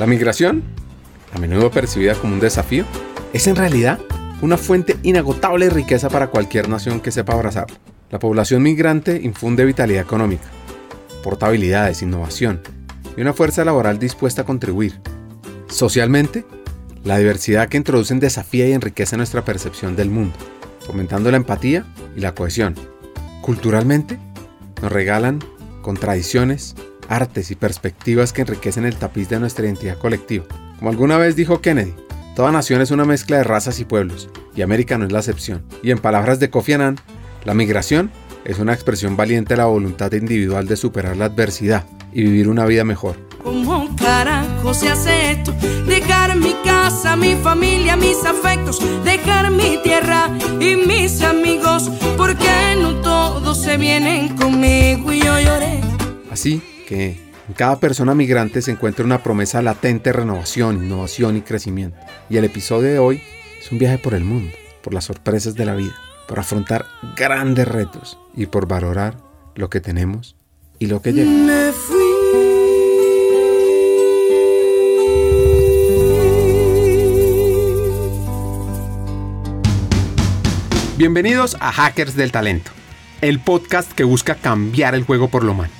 La migración, a menudo percibida como un desafío, es en realidad una fuente inagotable de riqueza para cualquier nación que sepa abrazarlo. La población migrante infunde vitalidad económica, portabilidades, innovación y una fuerza laboral dispuesta a contribuir. Socialmente, la diversidad que introducen desafía y enriquece nuestra percepción del mundo, fomentando la empatía y la cohesión. Culturalmente, nos regalan con tradiciones, artes y perspectivas que enriquecen el tapiz de nuestra identidad colectiva. Como alguna vez dijo Kennedy, toda nación es una mezcla de razas y pueblos, y América no es la excepción. Y en palabras de Kofi Annan, la migración es una expresión valiente de la voluntad individual de superar la adversidad y vivir una vida mejor. ¿Cómo carajo se hace esto? Dejar mi casa, mi familia, mis afectos, dejar mi tierra y mis amigos, porque no todos se vienen conmigo y yo lloré. Así que en cada persona migrante se encuentra una promesa latente de renovación, innovación y crecimiento. Y el episodio de hoy es un viaje por el mundo, por las sorpresas de la vida, por afrontar grandes retos y por valorar lo que tenemos y lo que llega. Me fui. Bienvenidos a Hackers del Talento, el podcast que busca cambiar el juego por lo humano.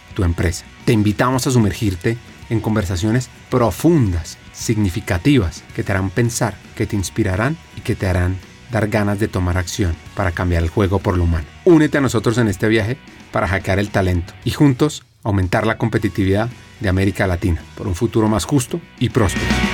tu empresa. Te invitamos a sumergirte en conversaciones profundas, significativas, que te harán pensar, que te inspirarán y que te harán dar ganas de tomar acción para cambiar el juego por lo humano. Únete a nosotros en este viaje para hackear el talento y juntos aumentar la competitividad de América Latina por un futuro más justo y próspero.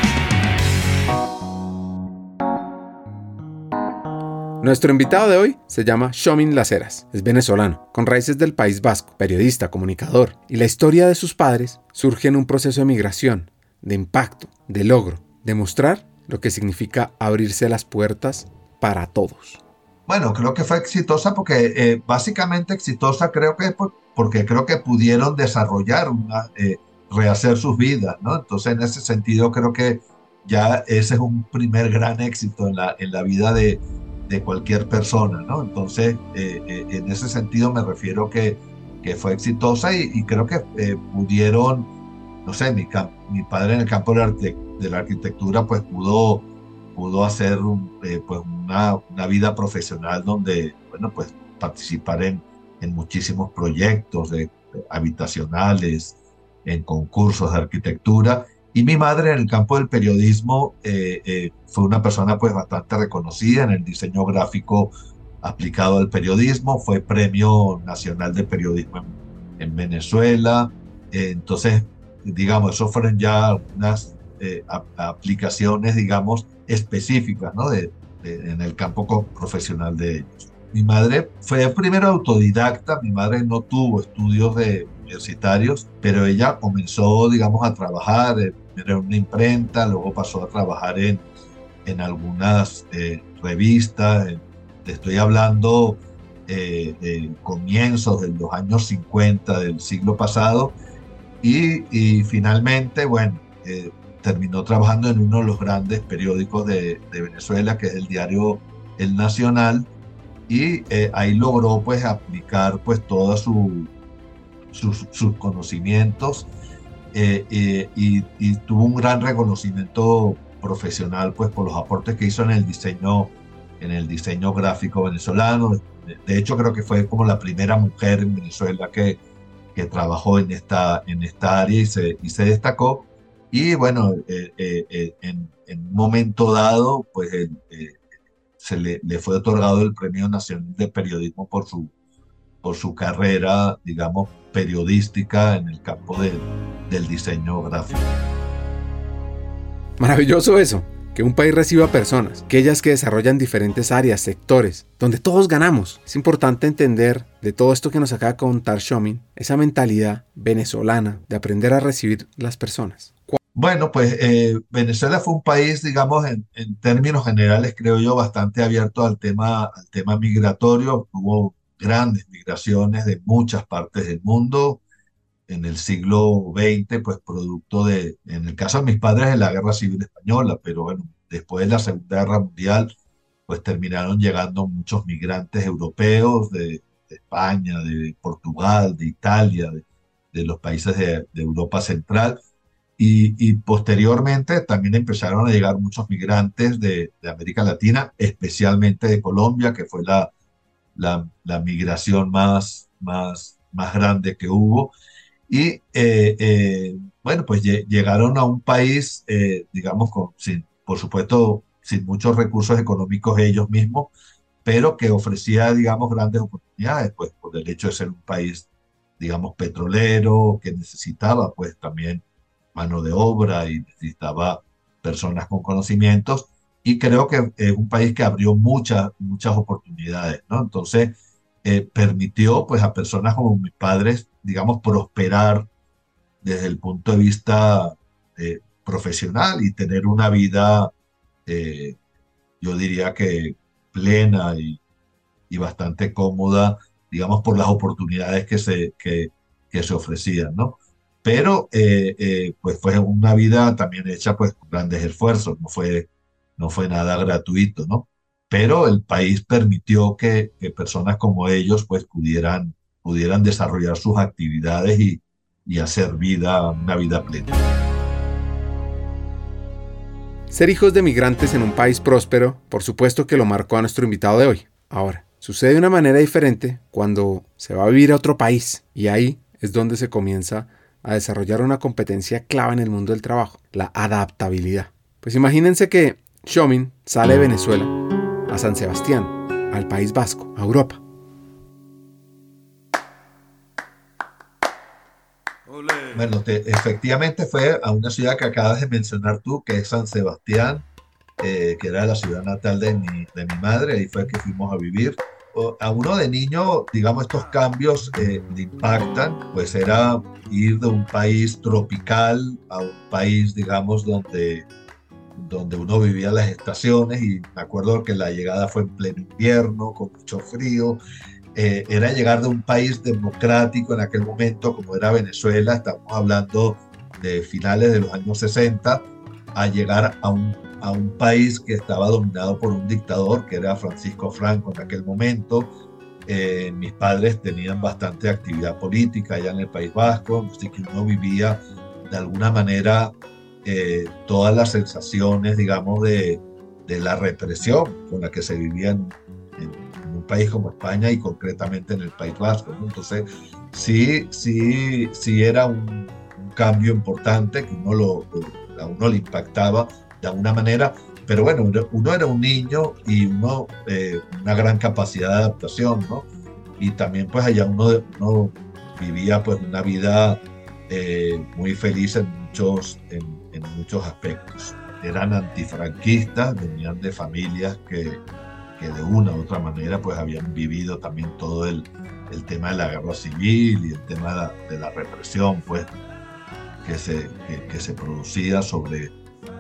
Nuestro invitado de hoy se llama Shomin Laceras. Es venezolano, con raíces del País Vasco, periodista, comunicador, y la historia de sus padres surge en un proceso de migración, de impacto, de logro, de mostrar lo que significa abrirse las puertas para todos. Bueno, creo que fue exitosa porque eh, básicamente exitosa creo que por- porque creo que pudieron desarrollar una, eh, rehacer sus vidas, ¿no? Entonces en ese sentido creo que ya ese es un primer gran éxito en la, en la vida de, de cualquier persona, ¿no? Entonces eh, eh, en ese sentido me refiero que, que fue exitosa y, creo que eh, pudieron, no sé, mi, mi padre en el campo de la, de la arquitectura pues pudo pudo hacer eh, pues una, vida profesional donde, bueno, pues participar en, en muchísimos proyectos de habitacionales, en concursos de arquitectura. Y mi madre en el campo del periodismo eh, eh, fue una persona pues bastante reconocida en el diseño gráfico aplicado al periodismo, fue Premio Nacional de Periodismo en, en Venezuela. Eh, entonces, digamos, eso fueron ya unas eh, a- aplicaciones, digamos, específicas, ¿no? De, de- en el campo profesional de ellos. Mi madre fue primero autodidacta, mi madre no tuvo estudios de universitarios, pero ella comenzó, digamos, a trabajar eh, primero en una imprenta, luego pasó a trabajar en, en algunas eh, revistas, en- te estoy hablando eh, de comienzos de los años 50 del siglo pasado, y, y finalmente, bueno, eh, terminó trabajando en uno de los grandes periódicos de, de Venezuela, que es el diario El Nacional, y eh, ahí logró pues aplicar pues todos su, sus, sus conocimientos eh, eh, y, y tuvo un gran reconocimiento profesional pues por los aportes que hizo en el diseño en el diseño gráfico venezolano. De, de hecho creo que fue como la primera mujer en Venezuela que, que trabajó en esta en esta área y se, y se destacó. Y bueno, eh, eh, eh, en, en un momento dado, pues eh, se le, le fue otorgado el Premio Nacional de Periodismo por su, por su carrera, digamos, periodística en el campo del- del diseño gráfico. Maravilloso eso, que un país reciba personas, que ellas que desarrollan diferentes áreas, sectores, donde todos ganamos. Es importante entender de todo esto que nos acaba de contar Shomin, esa mentalidad venezolana de aprender a recibir las personas. Bueno, pues eh, Venezuela fue un país, digamos, en, en, términos generales, creo yo, bastante abierto al tema, al tema migratorio. Hubo grandes migraciones de muchas partes del mundo en el siglo XX, pues producto de, en el caso de mis padres, de la Guerra Civil Española, pero bueno, después de la Segunda Guerra Mundial, pues terminaron llegando muchos migrantes europeos de, España, de Portugal, de Italia, de, los países de, Europa Central. Y, posteriormente también empezaron a llegar muchos migrantes de, América Latina, especialmente de Colombia, que fue la, la, migración más, más, más grande que hubo. Y eh, eh, bueno, pues llegaron a un país, eh, digamos, con, por supuesto, sin muchos recursos económicos ellos mismos, pero que ofrecía, digamos, grandes oportunidades, pues por el hecho de ser un país, digamos, petrolero, que necesitaba, pues también mano de obra y necesitaba personas con conocimientos. Y creo que es un país que abrió muchas, muchas oportunidades, ¿no? Entonces, eh, permitió pues a personas como mis padres, digamos, prosperar desde el punto de vista eh, profesional y tener una vida, eh, yo diría que plena y, y, bastante cómoda, digamos, por las oportunidades que se, que, se ofrecían, ¿no? Pero pues fue una vida también hecha pues con grandes esfuerzos, no fue, no fue nada gratuito, ¿no? Pero el país permitió que, personas como ellos pues pudieran, pudieran desarrollar sus actividades y, y hacer vida, una vida plena. Ser hijos de migrantes en un país próspero, por supuesto que lo marcó a nuestro invitado de hoy. Ahora, sucede de una manera diferente cuando se va a vivir a otro país y ahí es donde se comienza a desarrollar una competencia clave en el mundo del trabajo, la adaptabilidad. Pues imagínense que Shomin sale de Venezuela a San Sebastián, al País Vasco, a Europa. Bueno, efectivamente fue a una ciudad que acabas de mencionar tú, que es San Sebastián, eh, que era la ciudad natal de mi, de mi madre, ahí fue que fuimos a vivir. A uno de niño, digamos, estos cambios eh, le impactan, pues era ir de un país tropical a un país, digamos, donde donde uno vivía las estaciones y me acuerdo que la llegada fue en pleno invierno, con mucho frío. Eh, era llegar de un país democrático en aquel momento como era Venezuela, estamos hablando de finales de los años 60, a llegar a un, a un país que estaba dominado por un dictador que era Francisco Franco en aquel momento. Eh, mis padres tenían bastante actividad política allá en el País Vasco, así que uno vivía de alguna manera eh, todas las sensaciones, digamos, de, de, la represión con la que se vivía en, un país como España y concretamente en el País Vasco. Entonces, sí, sí, sí era un, cambio importante que uno lo, a uno le impactaba de alguna manera, pero bueno, uno era un niño y uno, eh, una gran capacidad de adaptación, ¿no? Y también pues allá uno, uno vivía pues una vida eh, muy feliz en muchos, en, en muchos aspectos. Eran antifranquistas, venían de familias que, que de una u otra manera pues habían vivido también todo el, el tema de la guerra civil y el tema de la, represión pues que se, que, se producía sobre,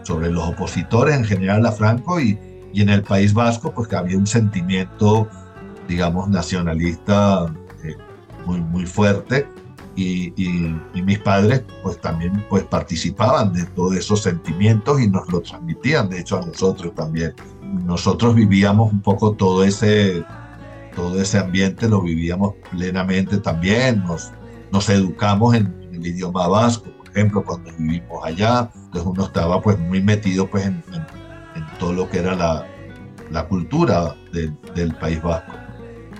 sobre los opositores en general a Franco y, y en el País Vasco pues que había un sentimiento digamos nacionalista eh, muy, muy fuerte y, mis padres pues también pues participaban de todos esos sentimientos y nos lo transmitían de hecho a nosotros también. Nosotros vivíamos un poco todo ese todo ese ambiente lo vivíamos plenamente también. Nos nos educamos en, el idioma vasco por ejemplo cuando vivimos allá entonces uno estaba pues muy metido pues en, todo lo que era la, la cultura del país vasco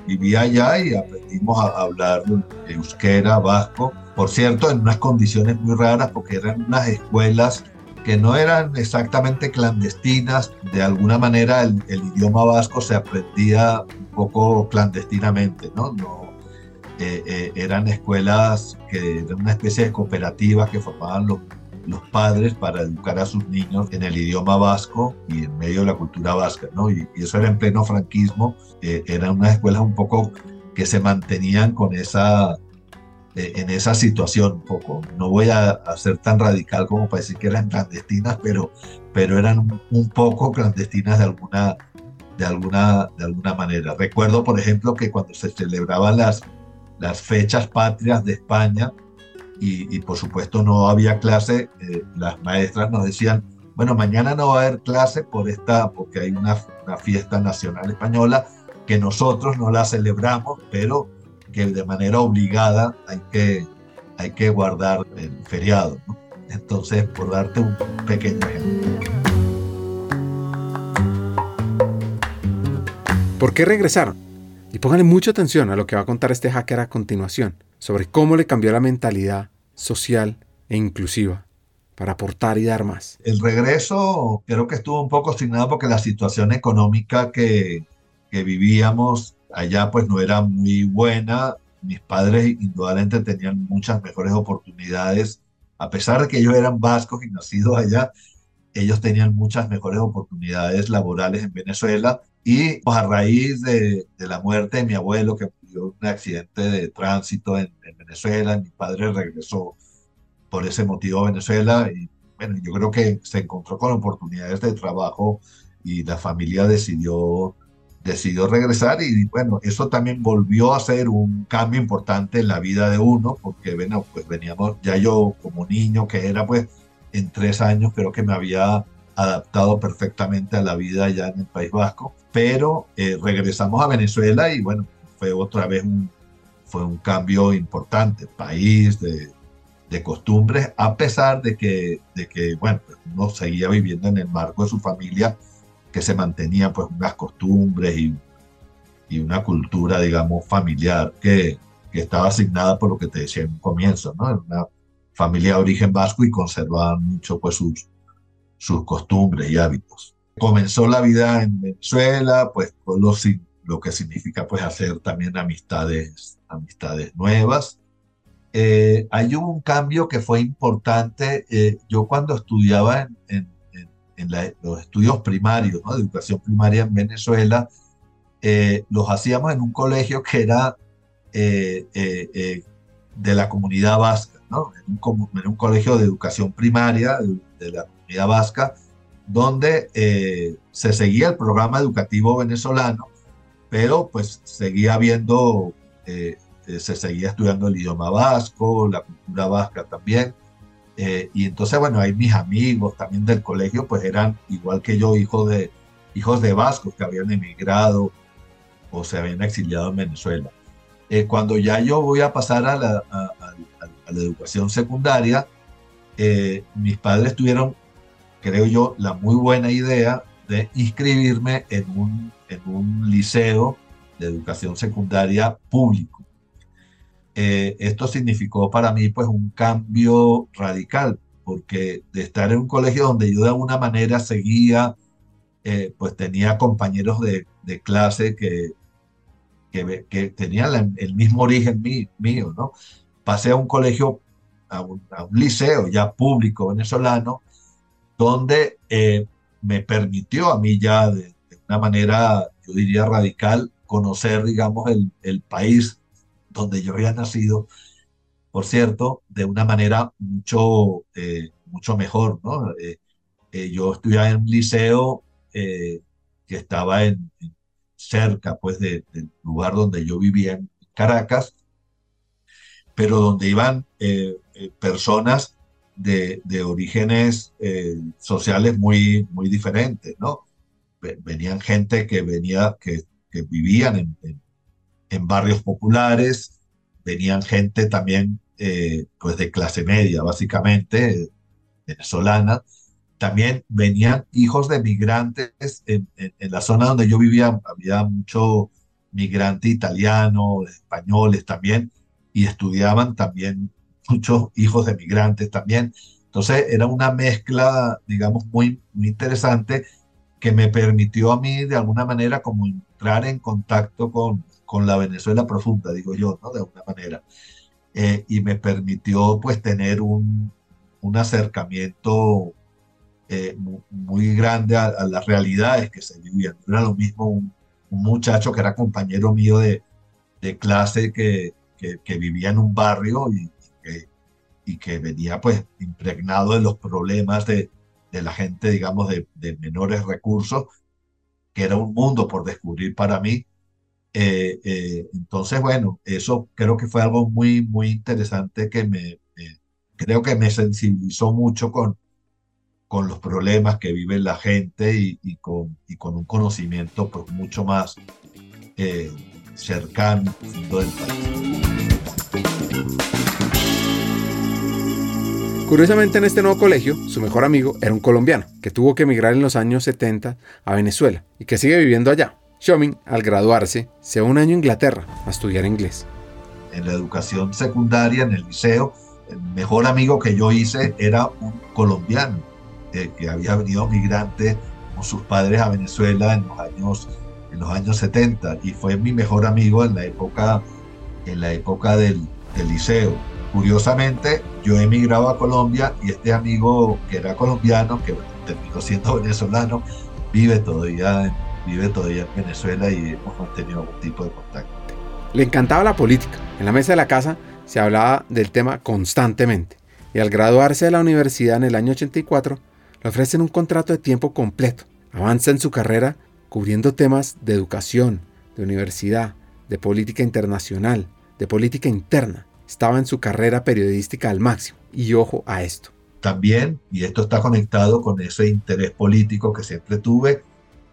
vivía allá y aprendimos a hablar euskera, vasco. Por cierto, en unas condiciones muy raras porque eran unas escuelas que no eran exactamente clandestinas. De alguna manera el, idioma vasco se aprendía un poco clandestinamente, ¿no? no eh, eh, eran escuelas que eran una especie de cooperativas que formaban los los padres para educar a sus niños en el idioma vasco y en medio de la cultura vasca, ¿no? Y, eso era en pleno franquismo, eh, eran unas escuelas un poco que se mantenían con esa, eh, en esa situación un poco. No voy a, ser tan radical como para decir que eran clandestinas, pero, pero eran un, poco clandestinas de alguna, de, alguna, de alguna manera. Recuerdo, por ejemplo, que cuando se celebraban las, las fechas patrias de España, y, por supuesto no había clase, eh, las maestras nos decían, bueno, mañana no va a haber clase por esta, porque hay una, fiesta nacional española que nosotros no la celebramos, pero que de manera obligada hay que, hay que guardar el feriado. Entonces, por darte un pequeño ejemplo. ¿Por qué regresaron? Y pónganle mucha atención a lo que va a contar este hacker a continuación, sobre cómo le cambió la mentalidad social e inclusiva para aportar y dar más. El regreso creo que estuvo un poco asignado porque la situación económica que, que vivíamos allá pues no era muy buena. Mis padres indudablemente tenían muchas mejores oportunidades, a pesar de que ellos eran vascos y nacidos allá, ellos tenían muchas mejores oportunidades laborales en Venezuela y pues, a raíz de, de, la muerte de mi abuelo que un accidente de tránsito en, en, Venezuela, mi padre regresó por ese motivo a Venezuela y bueno, yo creo que se encontró con oportunidades de trabajo y la familia decidió decidió regresar y bueno, eso también volvió a ser un cambio importante en la vida de uno, porque bueno, pues veníamos, ya yo como niño que era pues en tres años creo que me había adaptado perfectamente a la vida allá en el País Vasco, pero eh, regresamos a Venezuela y bueno, fue otra vez un, fue un cambio importante, país, de, de costumbres, a pesar de que, de que bueno, pues uno seguía viviendo en el marco de su familia, que se mantenían pues unas costumbres y, y una cultura, digamos, familiar que, que, estaba asignada por lo que te decía en un comienzo, ¿no? Una familia de origen vasco y conservaban mucho pues sus, sus costumbres y hábitos. Comenzó la vida en Venezuela, pues con lo, lo que significa pues hacer también amistades, amistades nuevas. Eh, hay un cambio que fue importante. Eh, yo cuando estudiaba en, en en los estudios primarios, ¿no? de educación primaria en Venezuela, eh, los hacíamos en un colegio que era eh, eh, de la comunidad vasca, ¿no? en, un, en un colegio de educación primaria de, la comunidad vasca, donde se seguía el programa educativo venezolano, pero pues seguía habiendo, se seguía estudiando el idioma vasco, la cultura vasca también. Eh, y entonces, bueno, ahí mis amigos también del colegio, pues eran igual que yo, hijos de, hijos de vascos que habían emigrado o se habían exiliado en Venezuela. Eh, cuando ya yo voy a pasar a la, a, la educación secundaria, eh, mis padres tuvieron, creo yo, la muy buena idea de inscribirme en un, en un liceo de educación secundaria público. Eh, esto significó para mí pues un cambio radical, porque de estar en un colegio donde yo de alguna manera seguía, eh, pues tenía compañeros de, de clase que, que, tenían el mismo origen mío, ¿no? Pasé a un colegio, a un, liceo ya público venezolano, donde eh, me permitió a mí ya de, de, una manera, yo diría radical, conocer, digamos, el, el país donde yo había nacido, por cierto, de una manera mucho, eh, mucho mejor, ¿no? Eh, eh, yo estudiaba en un liceo que estaba en, cerca, pues, del lugar donde yo vivía en Caracas, pero donde iban personas de, de orígenes sociales muy, muy diferentes, ¿no? Venían gente que venía, que, que vivían en en barrios populares, venían gente también eh, pues de clase media, básicamente, venezolana. También venían hijos de migrantes en, la zona donde yo vivía, había mucho migrante italiano, españoles también, y estudiaban también muchos hijos de migrantes también. Entonces era una mezcla, digamos, muy, interesante que me permitió a mí de alguna manera como entrar en contacto con, con la Venezuela profunda, digo yo, ¿no? De alguna manera. Eh, y me permitió pues tener un, un acercamiento eh, muy, grande a, las realidades que se vivían. Era lo mismo un, muchacho que era compañero mío de, de clase que, que, vivía en un barrio y, que, y, que, venía pues impregnado de los problemas de, de la gente, digamos, de, de, menores recursos, que era un mundo por descubrir para mí. Eh, eh, entonces, bueno, eso creo que fue algo muy, muy interesante que me, creo que me sensibilizó mucho con, con los problemas que vive la gente y, y, con, y con un conocimiento pues, mucho más eh, cercano del país. Curiosamente en este nuevo colegio, su mejor amigo era un colombiano que tuvo que emigrar en los años 70 a Venezuela y que sigue viviendo allá. Shomin, al graduarse, se va un año a Inglaterra a estudiar inglés. En la educación secundaria, en el liceo, el mejor amigo que yo hice era un colombiano eh, que había venido migrante con sus padres a Venezuela en los años en los años 70 y fue mi mejor amigo en la época en la época del, del liceo. Curiosamente, yo emigraba a Colombia y este amigo que era colombiano, que terminó siendo venezolano, vive todavía, vive todavía en Venezuela y hemos mantenido algún tipo de contacto. Le encantaba la política. En la mesa de la casa se hablaba del tema constantemente. Y al graduarse de la universidad en el año 84, le ofrecen un contrato de tiempo completo. Avanza en su carrera cubriendo temas de educación, de universidad, de política internacional, de política interna. Estaba en su carrera periodística al máximo. Y ojo a esto. También, y esto está conectado con ese interés político que siempre tuve,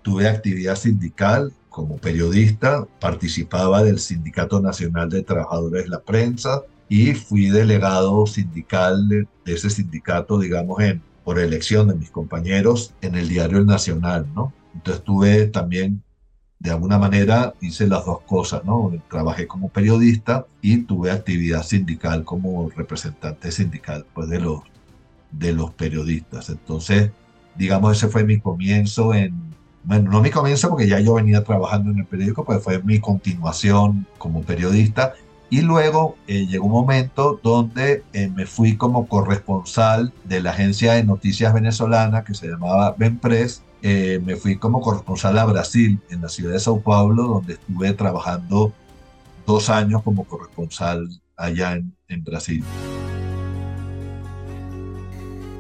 tuve actividad sindical como periodista, participaba del Sindicato Nacional de Trabajadores de la Prensa y fui delegado sindical de, ese sindicato, digamos, en, por elección de mis compañeros en el diario El Nacional, ¿no? Entonces tuve también, de alguna manera, hice las dos cosas, ¿no? Trabajé como periodista y tuve actividad sindical como representante sindical, pues, de los, de los periodistas. Entonces, digamos, ese fue mi comienzo en bueno, no mi comienzo porque ya yo venía trabajando en el periódico, pues fue mi continuación como periodista. Y luego eh, llegó un momento donde eh, me fui como corresponsal de la agencia de noticias venezolana que se llamaba Benpress. Eh, me fui como corresponsal a Brasil, en la ciudad de Sao Paulo, donde estuve trabajando dos años como corresponsal allá en, en Brasil.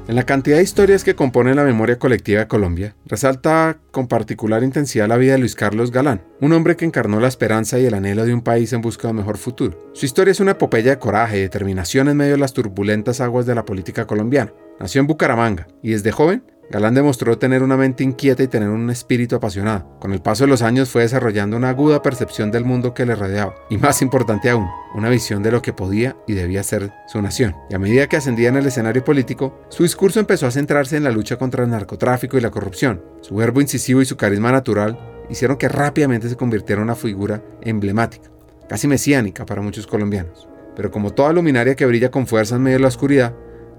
En la cantidad de historias que componen la memoria colectiva de Colombia, resalta con particular intensidad la vida de Luis Carlos Galán, un hombre que encarnó la esperanza y el anhelo de un país en busca de un mejor futuro. Su historia es una epopeya de coraje y determinación en medio de las turbulentas aguas de la política colombiana. Nació en Bucaramanga y desde joven Galán demostró tener una mente inquieta y tener un espíritu apasionado. Con el paso de los años fue desarrollando una aguda percepción del mundo que le rodeaba y más importante aún, una visión de lo que podía y debía ser su nación. Y a medida que ascendía en el escenario político, su discurso empezó a centrarse en la lucha contra el narcotráfico y la corrupción. Su verbo incisivo y su carisma natural hicieron que rápidamente se convirtiera en una figura emblemática, casi mesiánica para muchos colombianos. Pero como toda luminaria que brilla con fuerza en medio de la oscuridad,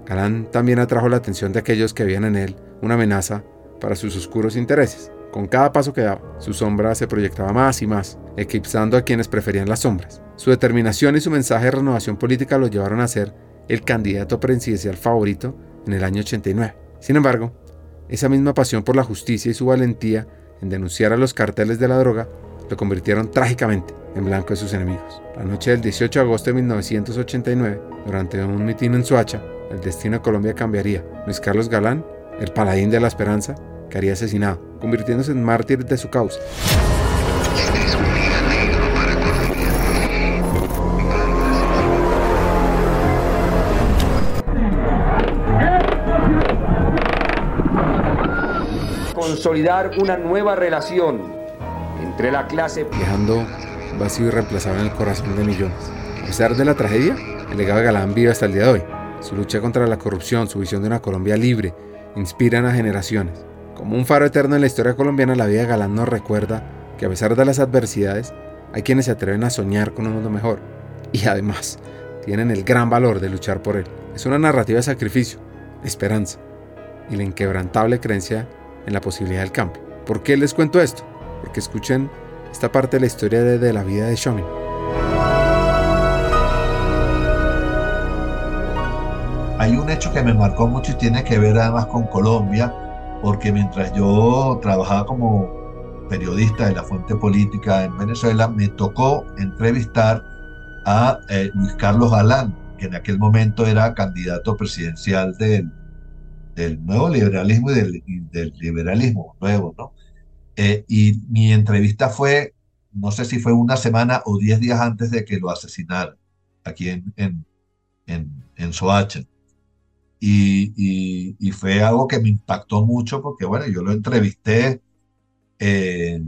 Galán también atrajo la atención de aquellos que veían en él una amenaza para sus oscuros intereses. Con cada paso que daba, su sombra se proyectaba más y más, eclipsando a quienes preferían las sombras. Su determinación y su mensaje de renovación política lo llevaron a ser el candidato presidencial favorito en el año 89. Sin embargo, esa misma pasión por la justicia y su valentía en denunciar a los carteles de la droga lo convirtieron trágicamente en blanco de sus enemigos. La noche del 18 de agosto de 1989, durante un mitin en Soacha, el destino de Colombia cambiaría. Luis Carlos Galán el paladín de la esperanza, que haría asesinado, convirtiéndose en mártir de su causa. Consolidar una nueva relación entre la clase... Viajando vacío y reemplazado en el corazón de millones. A pesar de la tragedia, el legado de Galán vive hasta el día de hoy. Su lucha contra la corrupción, su visión de una Colombia libre, inspiran a generaciones. Como un faro eterno en la historia colombiana, la vida de Galán nos recuerda que a pesar de las adversidades, hay quienes se atreven a soñar con un mundo mejor y además tienen el gran valor de luchar por él. Es una narrativa de sacrificio, esperanza y la inquebrantable creencia en la posibilidad del cambio. ¿Por qué les cuento esto? Porque escuchen esta parte de la historia de, la vida de Shomin. Hay un hecho que me marcó mucho y tiene que ver además con Colombia, porque mientras yo trabajaba como periodista de la fuente política en Venezuela, me tocó entrevistar a eh, Luis Carlos Galán, que en aquel momento era candidato presidencial del, nuevo liberalismo y del, liberalismo nuevo, ¿no? Eh, y mi entrevista fue, no sé si fue una semana o diez días antes de que lo asesinaran aquí en, en, en Soacha. Y, y, fue algo que me impactó mucho porque, bueno, yo lo entrevisté, eh,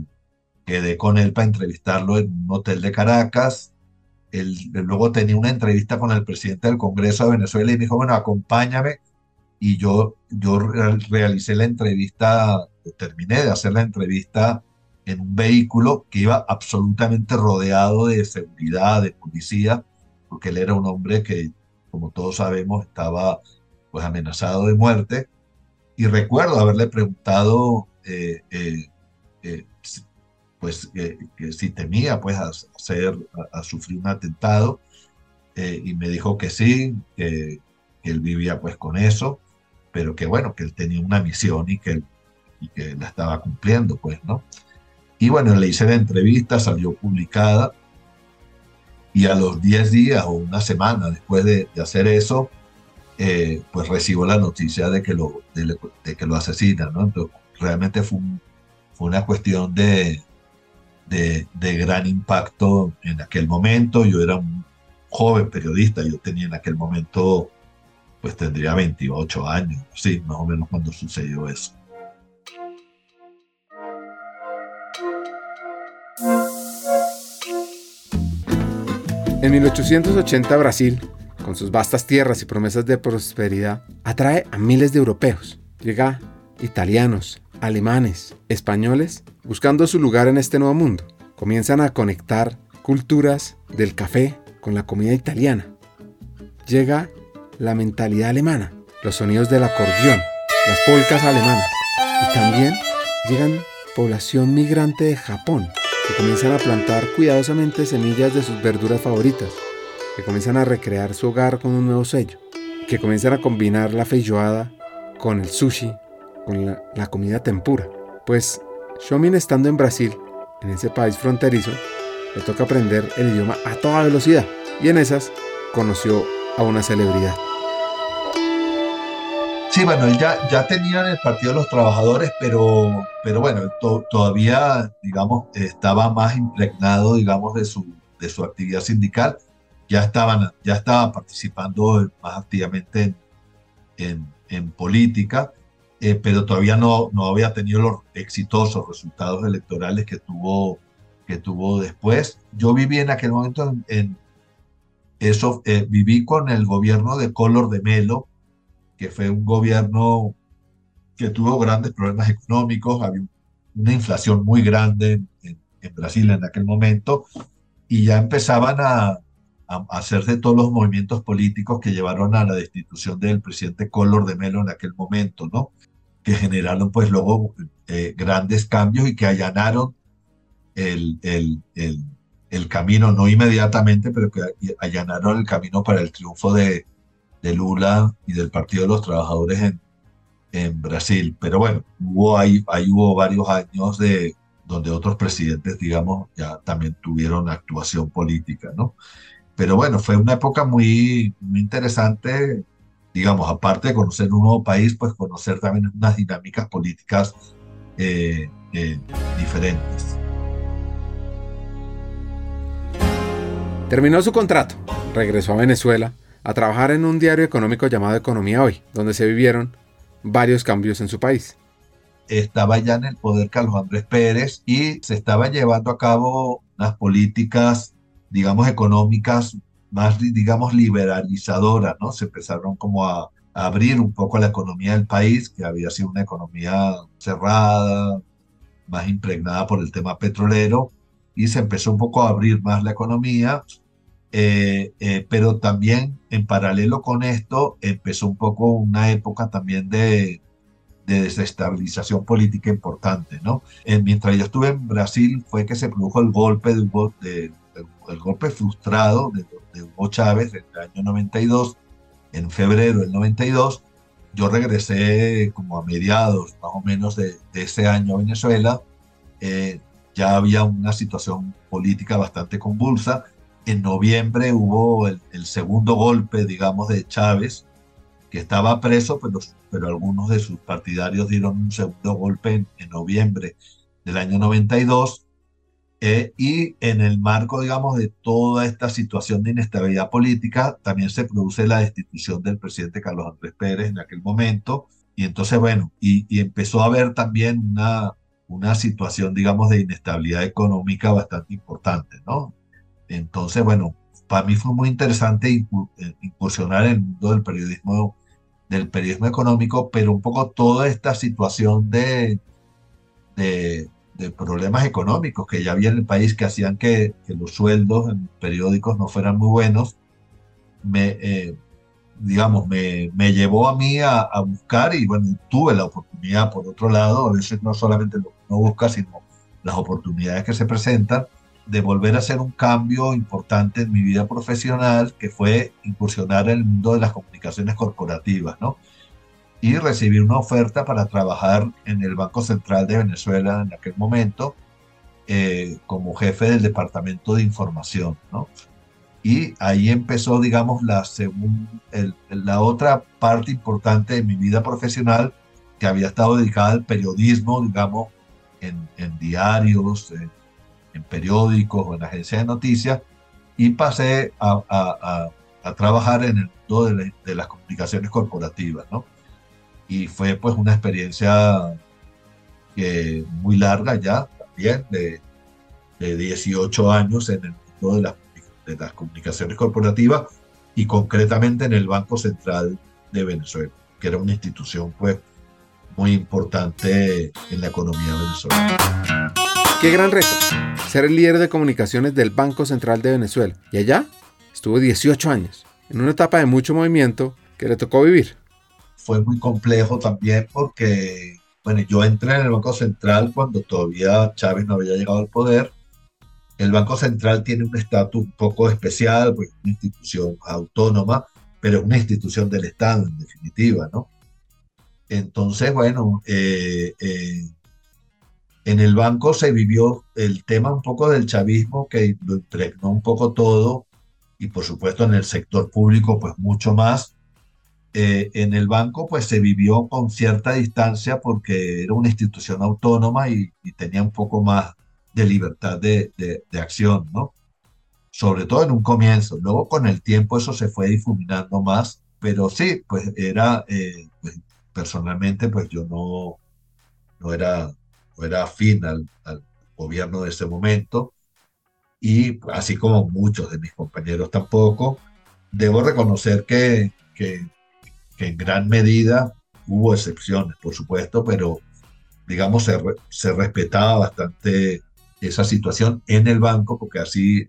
quedé con él para entrevistarlo en un hotel de Caracas. Él, luego tenía una entrevista con el presidente del Congreso de Venezuela y me dijo, bueno, acompáñame. Y yo, yo realicé la entrevista, terminé de hacer la entrevista en un vehículo que iba absolutamente rodeado de seguridad, de policía, porque él era un hombre que, como todos sabemos, estaba pues amenazado de muerte. Y recuerdo haberle preguntado eh, eh, eh, pues que si temía pues hacer, a, sufrir un atentado y me dijo que sí, que, él vivía pues con eso, pero que bueno, que él tenía una misión y que, y que la estaba cumpliendo pues, ¿no? Y bueno, le hice la entrevista, salió publicada y a los 10 días o una semana después de, de hacer eso, eh, pues recibo la noticia de que lo, de, que lo asesinan, ¿no? Entonces, realmente fue, una cuestión de, de, de, gran impacto en aquel momento. Yo era un joven periodista, yo tenía en aquel momento, pues tendría 28 años, sí, más o menos cuando sucedió eso. En 1880 Brasil con sus vastas tierras y promesas de prosperidad, atrae a miles de europeos. Llega italianos, alemanes, españoles, buscando su lugar en este nuevo mundo. Comienzan a conectar culturas del café con la comida italiana. Llega la mentalidad alemana, los sonidos del acordeón, las polcas alemanas. Y también llegan población migrante de Japón, que comienzan a plantar cuidadosamente semillas de sus verduras favoritas, que comienzan a recrear su hogar con un nuevo sello, que comienzan a combinar la feijoada con el sushi, con la, comida tempura. Pues Shomin estando en Brasil, en ese país fronterizo, le toca aprender el idioma a toda velocidad y en esas conoció a una celebridad. Sí, bueno, él ya, ya tenía el Partido los Trabajadores, pero, pero bueno, todavía, digamos, estaba más impregnado, digamos, de su, de su actividad sindical ya, estaban, ya estaba participando más activamente en, en, política, eh, pero todavía no, no había tenido los exitosos resultados electorales que tuvo, que tuvo después. Yo viví en aquel momento en, eso, eh, viví con el gobierno de Color de Melo, que fue un gobierno que tuvo grandes problemas económicos, había una inflación muy grande en, en Brasil en aquel momento, y ya empezaban a, a hacer de todos los movimientos políticos que llevaron a la destitución del presidente Collor de Melo en aquel momento, ¿no? Que generaron pues luego eh, grandes cambios y que allanaron el, el, el, el, camino, no inmediatamente, pero que allanaron el camino para el triunfo de, de Lula y del Partido de los Trabajadores en, en Brasil. Pero bueno, hubo ahí, ahí hubo varios años de donde otros presidentes, digamos, ya también tuvieron actuación política, ¿no? Pero bueno, fue una época muy, muy interesante, digamos, aparte de conocer un nuevo país, pues conocer también unas dinámicas políticas eh, eh, diferentes. Terminó su contrato, regresó a Venezuela a trabajar en un diario económico llamado Economía Hoy, donde se vivieron varios cambios en su país. Estaba ya en el poder Carlos Andrés Pérez y se estaba llevando a cabo unas políticas digamos, económicas más, digamos, liberalizadoras, ¿no? Se empezaron como a, abrir un poco la economía del país, que había sido una economía cerrada, más impregnada por el tema petrolero, y se empezó un poco a abrir más la economía, eh, eh, pero también en paralelo con esto empezó un poco una época también de, de desestabilización política importante, ¿no? Eh, mientras yo estuve en Brasil fue que se produjo el golpe de, el golpe frustrado de, Hugo Chávez en el año 92, en febrero del 92, yo regresé como a mediados más o menos de, ese año a Venezuela, eh, ya había una situación política bastante convulsa, en noviembre hubo el, segundo golpe, digamos, de Chávez, que estaba preso, pero, pero algunos de sus partidarios dieron un segundo golpe en, en noviembre del año 92 eh, y en el marco, digamos, de toda esta situación de inestabilidad política, también se produce la destitución del presidente Carlos Andrés Pérez en aquel momento. Y entonces, bueno, y, empezó a haber también una, una situación, digamos, de inestabilidad económica bastante importante, ¿no? Entonces, bueno, para mí fue muy interesante eh, incursionar en el mundo del periodismo, del periodismo económico, pero un poco toda esta situación de, de de problemas económicos que ya había en el país que hacían que, los sueldos en periódicos no fueran muy buenos, me, eh, digamos, me, me, llevó a mí a, buscar y bueno, tuve la oportunidad, por otro lado, a veces no solamente lo que uno busca, sino las oportunidades que se presentan, de volver a hacer un cambio importante en mi vida profesional, que fue incursionar en el mundo de las comunicaciones corporativas, ¿no? Y recibí una oferta para trabajar en el Banco Central de Venezuela en aquel momento eh, como jefe del Departamento de Información, ¿no? Y ahí empezó, digamos, la, la otra parte importante de mi vida profesional que había estado dedicada al periodismo, digamos, en, en diarios, en, periódicos o en agencias de noticias, y pasé a, a, a, trabajar en el mundo de, de las comunicaciones corporativas, ¿no? Y fue pues una experiencia muy larga ya también, de, de 18 años en el mundo de las, de las comunicaciones corporativas y concretamente en el Banco Central de Venezuela, que era una institución pues muy importante en la economía venezolana. Qué gran reto, ser el líder de comunicaciones del Banco Central de Venezuela. Y allá estuvo 18 años, en una etapa de mucho movimiento que le tocó vivir fue muy complejo también porque, bueno, yo entré en el Banco Central cuando todavía Chávez no había llegado al poder. El Banco Central tiene un estatus un poco especial, pues es una institución autónoma, pero una institución del Estado en definitiva, ¿no? Entonces, bueno, eh, eh, en el banco se vivió el tema un poco del chavismo que lo impregnó un poco todo y por supuesto en el sector público pues mucho más eh, en el banco pues se vivió con cierta distancia porque era una institución autónoma y, tenía un poco más de libertad de, de, acción, ¿no? Sobre todo en un comienzo. Luego con el tiempo eso se fue difuminando más, pero sí, pues era, eh, pues, personalmente pues yo no, no, era, no era afín al, al gobierno de ese momento y así como muchos de mis compañeros tampoco. Debo reconocer que, que que en gran medida hubo excepciones, por supuesto, pero digamos se, se respetaba bastante esa situación en el banco, porque así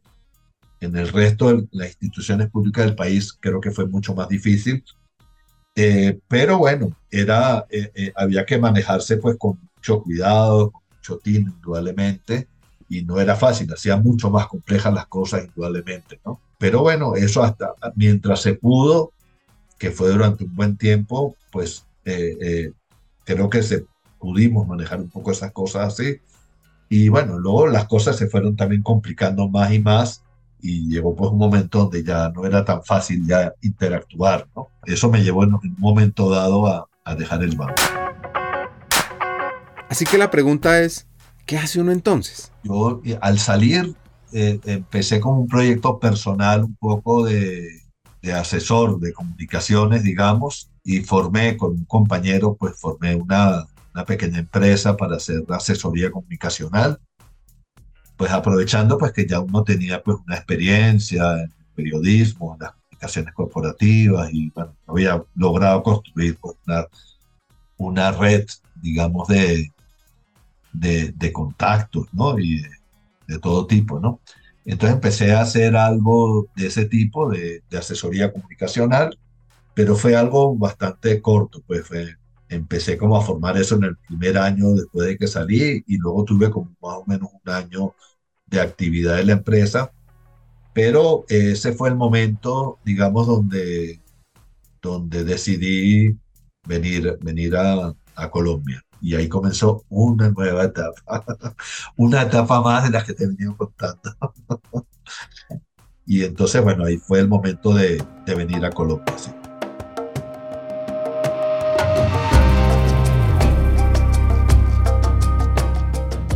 en el resto de las instituciones públicas del país creo que fue mucho más difícil. Eh, pero bueno, era, eh, eh, había que manejarse pues con mucho cuidado, con mucho tino, indudablemente, y no era fácil, hacía mucho más complejas las cosas, indudablemente, ¿no? Pero bueno, eso hasta mientras se pudo, que fue durante un buen tiempo, pues eh, eh, creo que se pudimos manejar un poco esas cosas así. Y bueno, luego las cosas se fueron también complicando más y más y llegó pues un momento donde ya no era tan fácil ya interactuar, ¿no? Eso me llevó en un momento dado a, a dejar el banco. Así que la pregunta es, ¿qué hace uno entonces? Yo al salir eh, empecé con un proyecto personal un poco de, de asesor de comunicaciones, digamos, y formé con un compañero, pues formé una, una pequeña empresa para hacer asesoría comunicacional, pues aprovechando pues que ya uno tenía pues una experiencia en periodismo, en las comunicaciones corporativas y bueno, había logrado construir pues, una, una red, digamos, de, de, de contactos, ¿no? Y de todo tipo, ¿no? Entonces empecé a hacer algo de ese tipo, de, asesoría comunicacional, pero fue algo bastante corto, pues empecé como a formar eso en el primer año después de que salí y luego tuve como más o menos un año de actividad en la empresa, pero ese fue el momento, digamos, donde, donde decidí venir, venir a, a Colombia. Y ahí comenzó una nueva etapa, una etapa más de las que te he venido contando. y entonces, bueno, ahí fue el momento de, venir a Colombia.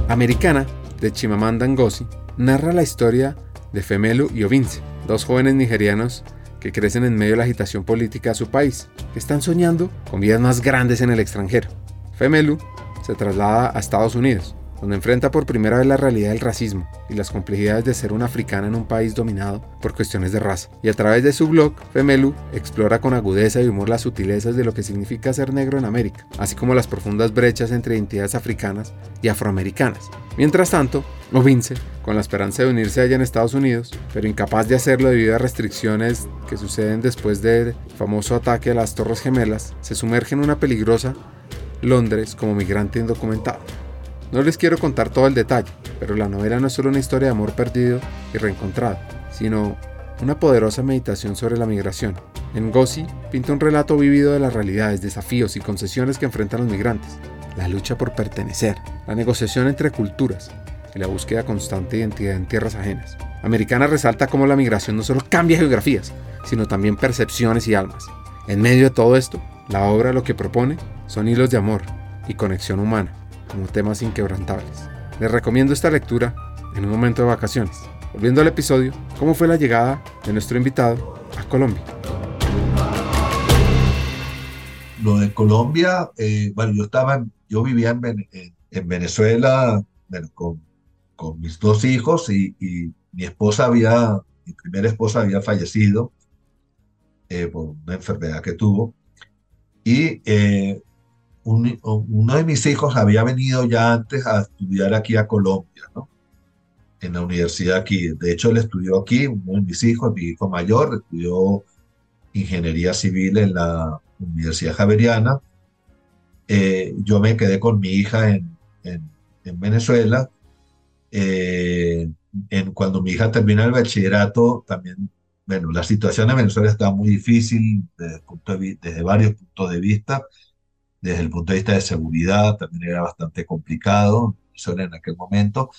Americana, de Chimamanda Ngozi, narra la historia de Femelu y Ovince, dos jóvenes nigerianos que crecen en medio de la agitación política de su país, que están soñando con vidas más grandes en el extranjero. Femelu se traslada a Estados Unidos, donde enfrenta por primera vez la realidad del racismo y las complejidades de ser una africana en un país dominado por cuestiones de raza. Y a través de su blog, Femelu explora con agudeza y humor las sutilezas de lo que significa ser negro en América, así como las profundas brechas entre identidades africanas y afroamericanas. Mientras tanto, Ovince, con la esperanza de unirse allá en Estados Unidos, pero incapaz de hacerlo debido a restricciones que suceden después del famoso ataque a las Torres Gemelas, se sumerge en una peligrosa Londres como migrante indocumentado. No les quiero contar todo el detalle, pero la novela no es solo una historia de amor perdido y reencontrado, sino una poderosa meditación sobre la migración. En Ngozi pinta un relato vivido de las realidades, desafíos y concesiones que enfrentan los migrantes, la lucha por pertenecer, la negociación entre culturas y la búsqueda constante de identidad en tierras ajenas. Americana resalta cómo la migración no solo cambia geografías, sino también percepciones y almas. En medio de todo esto, la obra lo que propone son hilos de amor y conexión humana como temas inquebrantables. Les recomiendo esta lectura en un momento de vacaciones. Volviendo al episodio, ¿cómo fue la llegada de nuestro invitado a Colombia? Lo de Colombia, eh, bueno, yo estaba, yo vivía en, en, Venezuela con, mis dos hijos y, y, mi esposa había, mi primera esposa había fallecido eh, por una enfermedad que tuvo. Y eh, uno de mis hijos había venido ya antes a estudiar aquí a Colombia, ¿no? En la universidad aquí. De hecho, él estudió aquí, uno de mis hijos, mi hijo mayor, estudió ingeniería civil en la Universidad Javeriana. Eh, yo me quedé con mi hija en, en, Venezuela. Eh, en, cuando mi hija termina el bachillerato, también, bueno, la situación en Venezuela estaba muy difícil desde, punto de, desde varios puntos de vista desde el punto de vista de seguridad también era bastante complicado, en aquel momento.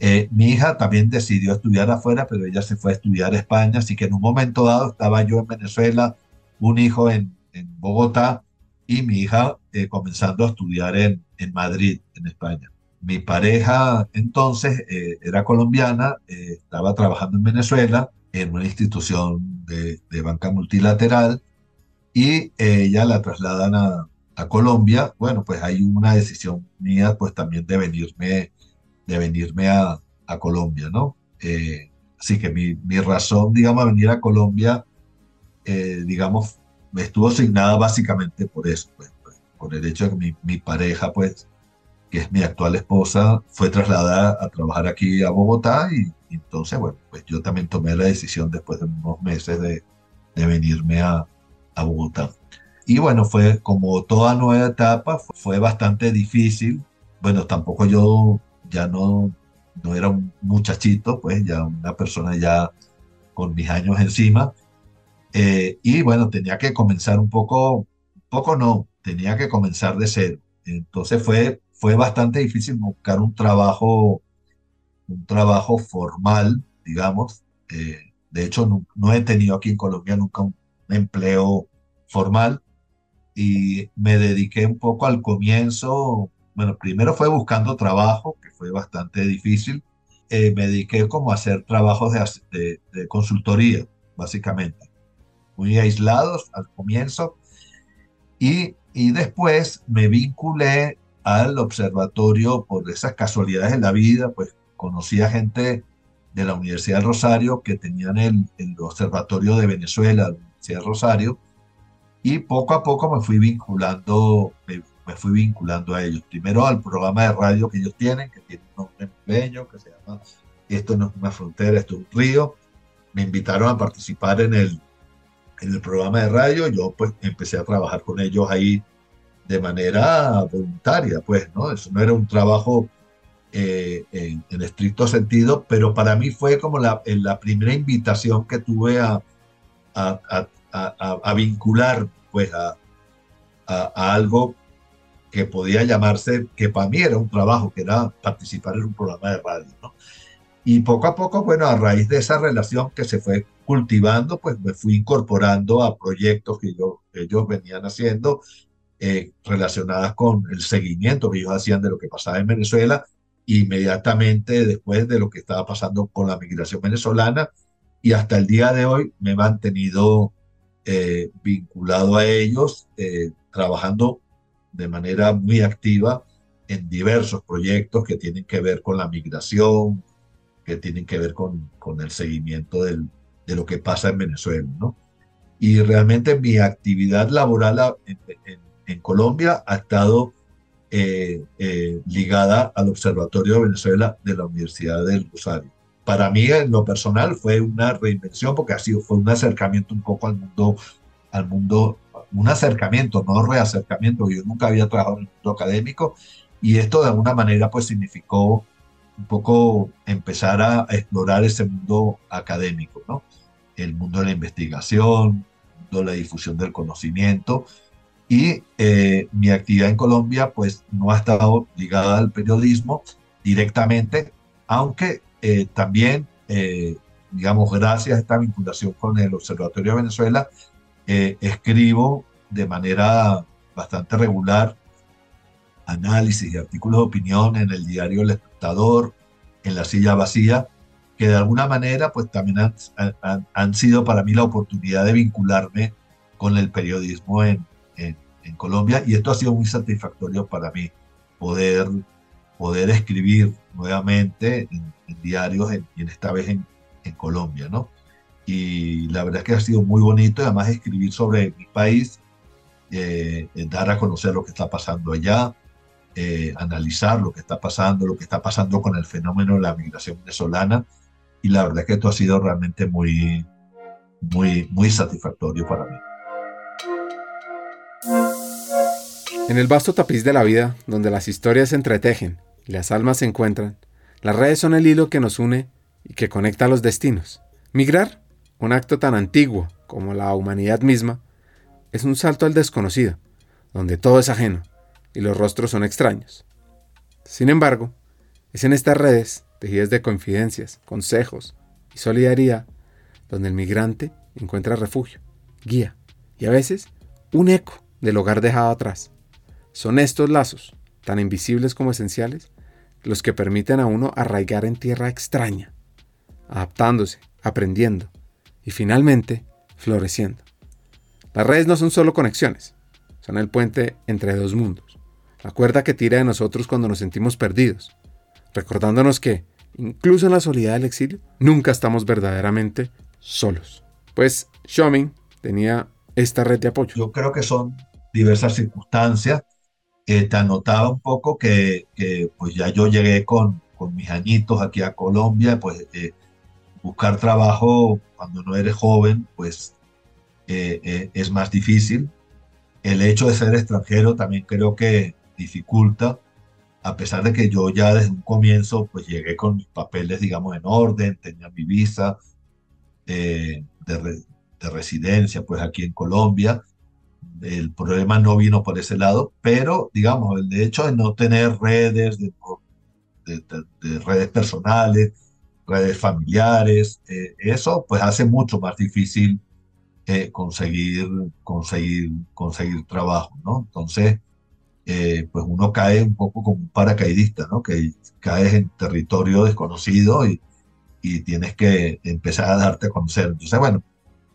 Eh, mi hija también decidió estudiar afuera, pero ella se fue a estudiar a España, así que en un momento dado estaba yo en Venezuela, un hijo en, en Bogotá y mi hija eh, comenzando a estudiar en, en, Madrid, en España. Mi pareja entonces eh, era colombiana, estaba trabajando en Venezuela en una institución de, de banca multilateral y ella la trasladan a, a Colombia, bueno, pues hay una decisión mía, pues también de venirme, de venirme a, a Colombia, ¿no? Eh, así que mi, mi, razón, digamos, a venir a Colombia, eh, digamos, me estuvo asignada básicamente por eso, pues, pues, por el hecho de que mi, mi, pareja, pues, que es mi actual esposa, fue trasladada a trabajar aquí a Bogotá y, y entonces, bueno, pues yo también tomé la decisión después de unos meses de, de venirme a, a Bogotá. Y bueno, fue como toda nueva etapa, fue bastante difícil. Bueno, tampoco yo ya no, no era un muchachito, pues ya una persona ya con mis años encima. Eh, y bueno, tenía que comenzar un poco, poco no, tenía que comenzar de cero. Entonces fue, fue bastante difícil buscar un trabajo, un trabajo formal, digamos. Eh, de hecho, no, no, he tenido aquí en Colombia nunca un empleo formal y me dediqué un poco al comienzo, bueno, primero fue buscando trabajo, que fue bastante difícil, eh, me dediqué como a hacer trabajos de, de, consultoría, básicamente, muy aislados al comienzo, y, y después me vinculé al observatorio por esas casualidades de la vida, pues conocí a gente de la Universidad de Rosario que tenían el, el observatorio de Venezuela, la Universidad de Rosario, y poco a poco me fui vinculando, me, fui vinculando a ellos. Primero al programa de radio que ellos tienen, que tiene un nombre empeño, que se llama Esto no es una frontera, esto es un río. Me invitaron a participar en el, en el programa de radio. Yo pues empecé a trabajar con ellos ahí de manera voluntaria, pues, ¿no? Eso no era un trabajo eh, en, en, estricto sentido, pero para mí fue como la, la primera invitación que tuve a, a, a, vincular pues a, a, algo que podía llamarse, que para mí era un trabajo, que era participar en un programa de radio. Y poco a poco, bueno, a raíz de esa relación que se fue cultivando, pues me fui incorporando a proyectos que yo, ellos venían haciendo eh, relacionadas con el seguimiento que ellos hacían de lo que pasaba en Venezuela, inmediatamente después de lo que estaba pasando con la migración venezolana, y hasta el día de hoy me he mantenido eh, vinculado a ellos, eh, trabajando de manera muy activa en diversos proyectos que tienen que ver con la migración, que tienen que ver con, con el seguimiento del, de lo que pasa en Venezuela, ¿no? Y realmente mi actividad laboral en, Colombia ha estado eh, ligada al Observatorio de Venezuela de la Universidad del Rosario. Para mí, en lo personal, fue una reinvención porque ha sido, fue un acercamiento un poco al mundo, al mundo, un acercamiento, no reacercamiento. Yo nunca había trabajado en el mundo académico y esto de alguna manera pues significó un poco empezar a, explorar ese mundo académico, ¿no? El mundo de la investigación, el mundo de la difusión del conocimiento. Y eh, mi actividad en Colombia, pues, no ha estado ligada al periodismo directamente, aunque eh, también, eh, digamos, gracias a esta vinculación con el Observatorio de Venezuela, escribo de manera bastante regular análisis y artículos de opinión en el diario El Espectador, en La Silla Vacía, que de alguna manera pues también han, sido para mí la oportunidad de vincularme con el periodismo en, Colombia y esto ha sido muy satisfactorio para mí, poder, poder escribir nuevamente en, diarios y en esta vez en, en Colombia, ¿no? Y la verdad es que ha sido muy bonito además escribir sobre mi país, eh, dar a conocer lo que está pasando allá, eh, analizar lo que está pasando, lo que está pasando con el fenómeno de la migración venezolana. Y la verdad es que esto ha sido realmente muy, muy, muy satisfactorio para mí. En el vasto tapiz de la vida, donde las historias se entretejen las almas se encuentran, las redes son el hilo que nos une y que conecta los destinos. Migrar, un acto tan antiguo como la humanidad misma, es un salto al desconocido, donde todo es ajeno, y los rostros son extraños. Sin embargo, es en estas redes, tejidas de confidencias, consejos y solidaridad, donde el migrante encuentra refugio, guía y a veces un eco del hogar dejado atrás. Son estos lazos, tan invisibles como esenciales, los que permiten a uno arraigar en tierra extraña, adaptándose, aprendiendo y finalmente floreciendo. Las redes no son solo conexiones, son el puente entre dos mundos la cuerda que tira de nosotros cuando nos sentimos perdidos, recordándonos que, incluso en la soledad del exilio, nunca estamos verdaderamente solos. Pues Xiaoming tenía esta red de apoyo. Yo creo que son diversas circunstancias. Te anotaba un poco que, pues ya yo llegué con, con mis añitos aquí a Colombia, pues eh, buscar trabajo cuando no eres joven, pues eh, eh, es más difícil. El hecho de ser extranjero también creo que dificulta, a pesar de que yo ya desde un comienzo pues llegué con mis papeles, digamos, en orden, tenía mi visa eh, de, de, residencia pues aquí en Colombia. El problema no vino por ese lado, pero digamos, el hecho de no tener redes, de, de, redes personales, redes familiares, eh, eso pues hace mucho más difícil eh, conseguir, conseguir, conseguir trabajo, ¿no? Entonces, eh, pues uno cae un poco como un paracaidista, ¿no? Que caes en territorio desconocido y, y tienes que empezar a darte a conocer. Entonces, bueno,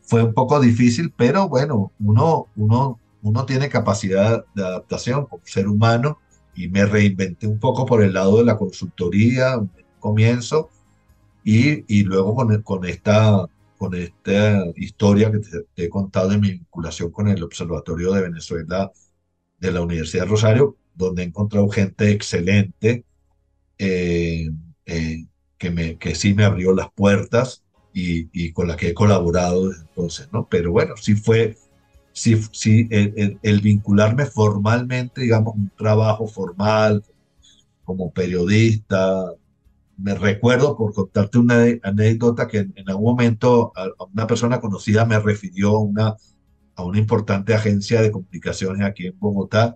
fue un poco difícil, pero bueno, uno, uno, uno tiene capacidad de adaptación como ser humano y me reinventé un poco por el lado de la consultoría, comienzo, y, luego con, esta, con esta historia que te he contado de mi vinculación con el Observatorio de Venezuela de la Universidad de Rosario, donde he encontrado gente excelente eh, eh, que, que sí me abrió las puertas y, y, con la que he colaborado desde entonces, ¿no? Pero bueno, sí fue, sí, sí el, el, vincularme formalmente, digamos, un trabajo formal como periodista. Me recuerdo, por contarte una anécdota, que en, en algún momento una persona conocida me refirió a una a una importante agencia de comunicaciones aquí en Bogotá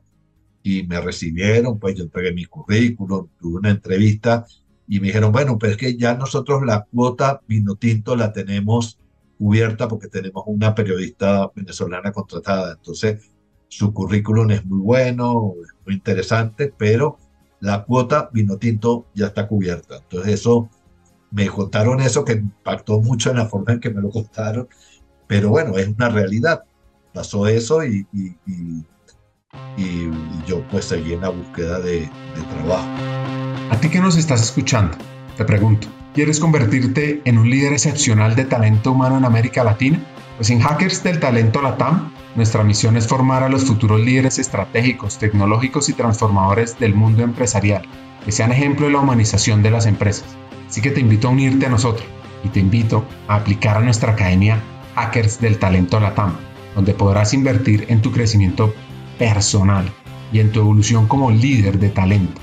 y me recibieron, pues yo entregué mi currículum, tuve una entrevista y me dijeron, bueno, pero es que ya nosotros la cuota vino tinto la tenemos cubierta porque tenemos una periodista venezolana contratada. Entonces, su currículum es muy bueno, es muy interesante, pero la cuota vino tinto ya está cubierta. Entonces, eso, me contaron eso que impactó mucho en la forma en que me lo contaron, pero bueno, es una realidad. Pasó eso y, y, y, yo pues seguí en la búsqueda de, de trabajo. A ti que nos estás escuchando, te pregunto, ¿quieres convertirte en un líder excepcional de talento humano en América Latina? Pues en Hackers del Talento Latam, nuestra misión es formar a los futuros líderes estratégicos, tecnológicos y transformadores del mundo empresarial, que sean ejemplo de la humanización de las empresas. Así que te invito a unirte a nosotros y te invito a aplicar a nuestra academia Hackers del Talento Latam, donde podrás invertir en tu crecimiento personal y en tu evolución como líder de talento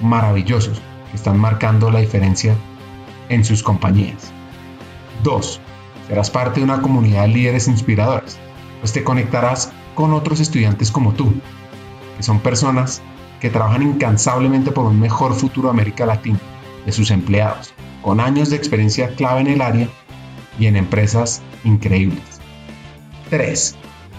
maravillosos que están marcando la diferencia en sus compañías. 2. Serás parte de una comunidad de líderes inspiradores, pues te conectarás con otros estudiantes como tú, que son personas que trabajan incansablemente por un mejor futuro de América Latina, de sus empleados, con años de experiencia clave en el área y en empresas increíbles. 3.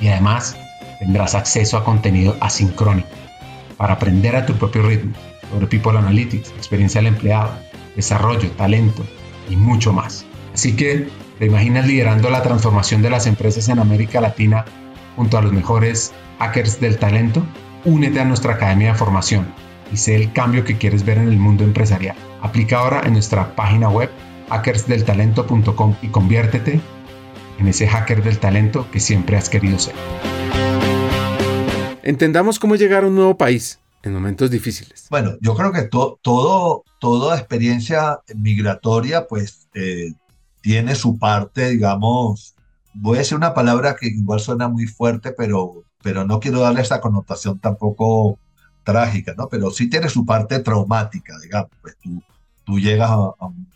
y además tendrás acceso a contenido asincrónico para aprender a tu propio ritmo sobre People Analytics, experiencia del empleado, desarrollo, talento y mucho más. Así que, ¿te imaginas liderando la transformación de las empresas en América Latina junto a los mejores hackers del talento? Únete a nuestra academia de formación y sé el cambio que quieres ver en el mundo empresarial. Aplica ahora en nuestra página web hackersdeltalento.com y conviértete en ese hacker del talento que siempre has querido ser. Entendamos cómo llegar a un nuevo país en momentos difíciles. Bueno, yo creo que todo, toda experiencia migratoria pues eh, tiene su parte, digamos, voy a decir una palabra que igual suena muy fuerte, pero, pero no quiero darle esa connotación tampoco trágica, ¿no? Pero sí tiene su parte traumática, digamos, pues tú, tú llegas a, un,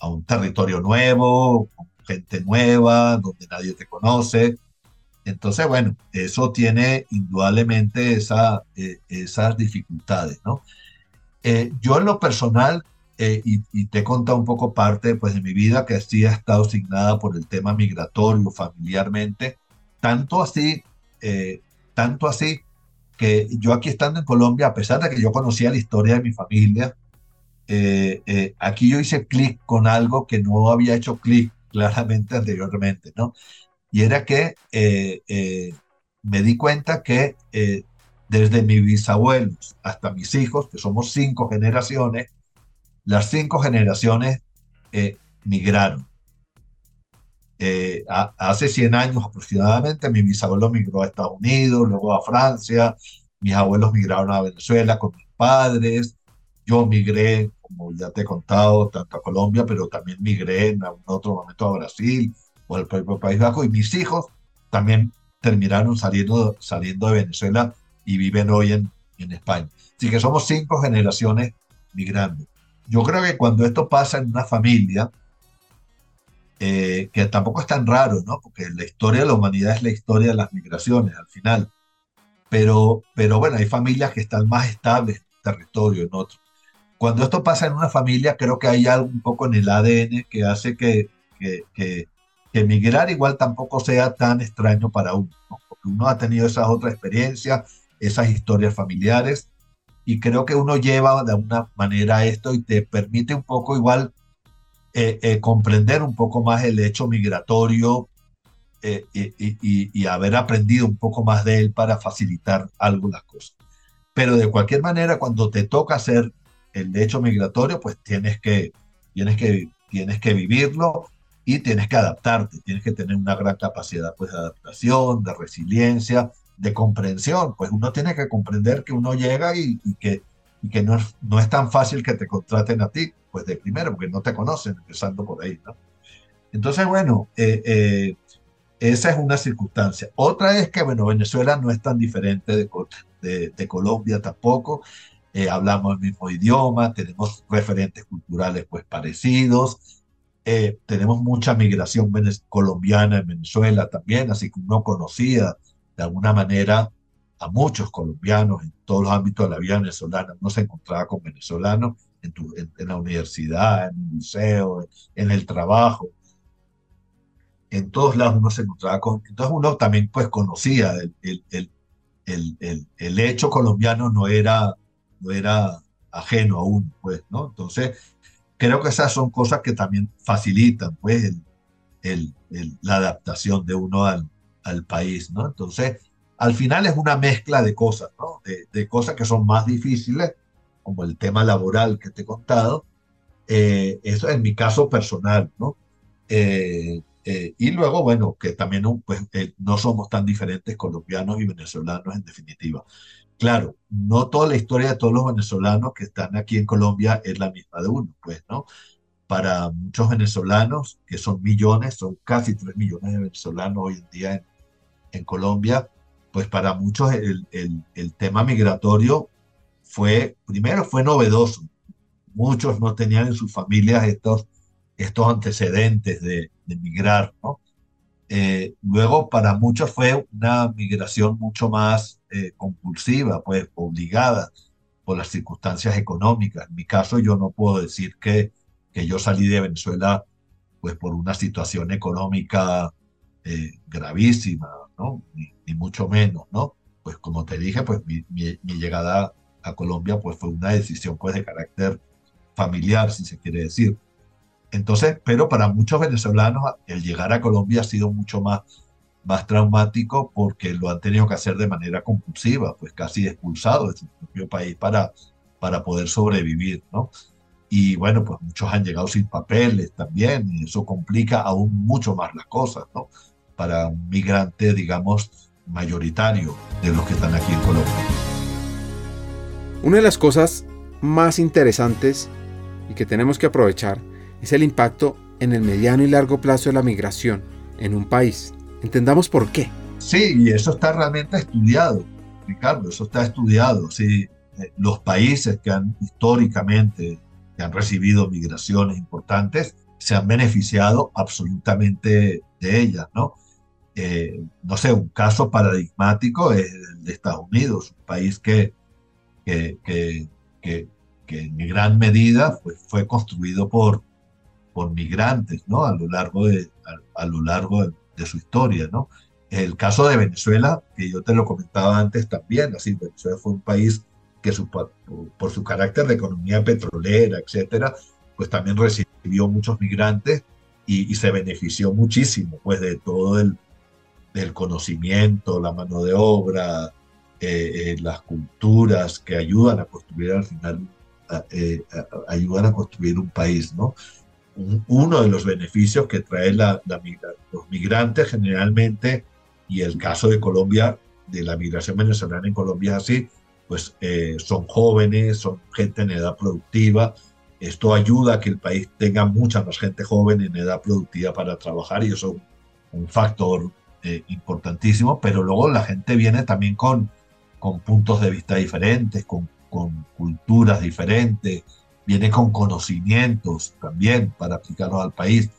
a un territorio nuevo, con gente nueva, donde nadie te conoce, entonces, bueno, eso tiene indudablemente esa, eh, esas dificultades, ¿no? Eh, yo en lo personal, eh, y, te he contado un poco parte pues, de mi vida, que sí ha estado asignada por el tema migratorio familiarmente, tanto así, tanto así, que yo aquí estando en Colombia, a pesar de que yo conocía la historia de mi familia, aquí yo hice clic con algo que no había hecho clic claramente anteriormente, ¿no? y era que eh, eh, me di cuenta que eh, desde mis bisabuelos hasta mis hijos, que somos cinco generaciones, las cinco generaciones migraron. hace 100 años aproximadamente, mi bisabuelo migró a Estados Unidos, luego a Francia, mis abuelos migraron a Venezuela con mis padres, yo migré, como ya te he contado, tanto a Colombia, pero también migré en otro momento a Brasil, o el propio País Bajo, y mis hijos también terminaron saliendo, saliendo de Venezuela y viven hoy en, en España. Así que somos cinco generaciones migrando. Yo creo que cuando esto pasa en una familia, eh, que tampoco es tan raro, ¿no? Porque la historia de la humanidad es la historia de las migraciones al final. Pero, pero bueno, hay familias que están más estables en un territorio, en otro. Cuando esto pasa en una familia, creo que hay algo un poco en el ADN que hace que, que, que, que emigrar igual tampoco sea tan extraño para uno, porque uno ha tenido esas otras experiencias, esas historias familiares, y creo que uno lleva de alguna manera esto y te permite un poco igual eh, eh, comprender un poco más el hecho migratorio eh, y, y, haber aprendido un poco más de él para facilitar algunas cosas. Pero de cualquier manera, cuando te toca hacer el hecho migratorio, pues tienes que, tienes que, tienes que vivirlo y tienes que adaptarte, tienes que tener una gran capacidad pues, de adaptación, de resiliencia, de comprensión. Pues uno tiene que comprender que uno llega y, que, que no, es, no es tan fácil que te contraten a ti, pues de primero, porque no te conocen, empezando por ahí. ¿no? Entonces, bueno, eh, eh, esa es una circunstancia. Otra es que, bueno, Venezuela no es tan diferente de, de Colombia tampoco. Eh, hablamos el mismo idioma, tenemos referentes culturales pues parecidos, eh, tenemos mucha migración colombiana en Venezuela también, así que uno conocía de alguna manera a muchos colombianos en todos los ámbitos de la vida venezolana, uno se encontraba con venezolanos en, en, la universidad, en el liceo, en, el trabajo, en todos lados uno se encontraba con, entonces uno también pues conocía el, el, el, el hecho colombiano no era no era ajeno a uno, pues, ¿no? Entonces, creo que esas son cosas que también facilitan, pues, el, la adaptación de uno al, al, país, ¿no? Entonces, al final es una mezcla de cosas, ¿no? De, cosas que son más difíciles, como el tema laboral que te he contado, eh, eso en mi caso personal, ¿no? Eh, eh, y luego, bueno, que también pues, no somos tan diferentes colombianos y venezolanos en definitiva. Claro, no toda la historia de todos los venezolanos que están aquí en Colombia es la misma de uno, pues, ¿no? Para muchos venezolanos, que son millones, son casi tres millones de venezolanos hoy en día en, Colombia, pues para muchos el, tema migratorio fue, primero fue novedoso. Muchos no tenían en sus familias estos, estos antecedentes de, de migrar, ¿no? Eh, luego, para muchos fue una migración mucho más eh, compulsiva, pues obligada por las circunstancias económicas. En mi caso, yo no puedo decir que, que yo salí de Venezuela pues por una situación económica eh, gravísima, ¿no? Ni, mucho menos, ¿no? Pues como te dije, pues mi, mi, llegada a Colombia pues fue una decisión pues de carácter familiar, si se quiere decir. Entonces, pero para muchos venezolanos el llegar a Colombia ha sido mucho más, más traumático porque lo han tenido que hacer de manera compulsiva, pues casi expulsado de su propio país para, para poder sobrevivir, ¿no? Y bueno, pues muchos han llegado sin papeles también y eso complica aún mucho más las cosas, ¿no? Para un migrante, digamos, mayoritario de los que están aquí en Colombia. Una de las cosas más interesantes y que tenemos que aprovechar es el impacto en el mediano y largo plazo de la migración en un país. Entendamos por qué. Sí, y eso está realmente estudiado, Ricardo, eso está estudiado. Sí, eh, los países que han históricamente que han recibido migraciones importantes se han beneficiado absolutamente de ellas, ¿no? Eh, no sé, un caso paradigmático es el de Estados Unidos, un país que, que, que, que, en gran medida fue, fue construido por, por migrantes, ¿no? A lo largo de, a, lo largo de, su historia, ¿no? El caso de Venezuela, que yo te lo comentaba antes también, así, Venezuela fue un país que su, por, su carácter de economía petrolera, etcétera, pues también recibió muchos migrantes y, se benefició muchísimo, pues, de todo el del conocimiento, la mano de obra, eh, eh, las culturas que ayudan a construir al final, eh, ayudan a construir un país, ¿no? Uno de los beneficios que trae la, los migrantes generalmente, y el caso de Colombia, de la migración venezolana en Colombia es así, pues eh, son jóvenes, son gente en edad productiva. Esto ayuda a que el país tenga mucha más gente joven en edad productiva para trabajar y eso es un factor eh, importantísimo, pero luego la gente viene también con, con puntos de vista diferentes, con, con culturas diferentes, viene con conocimientos también para aplicarlos al país.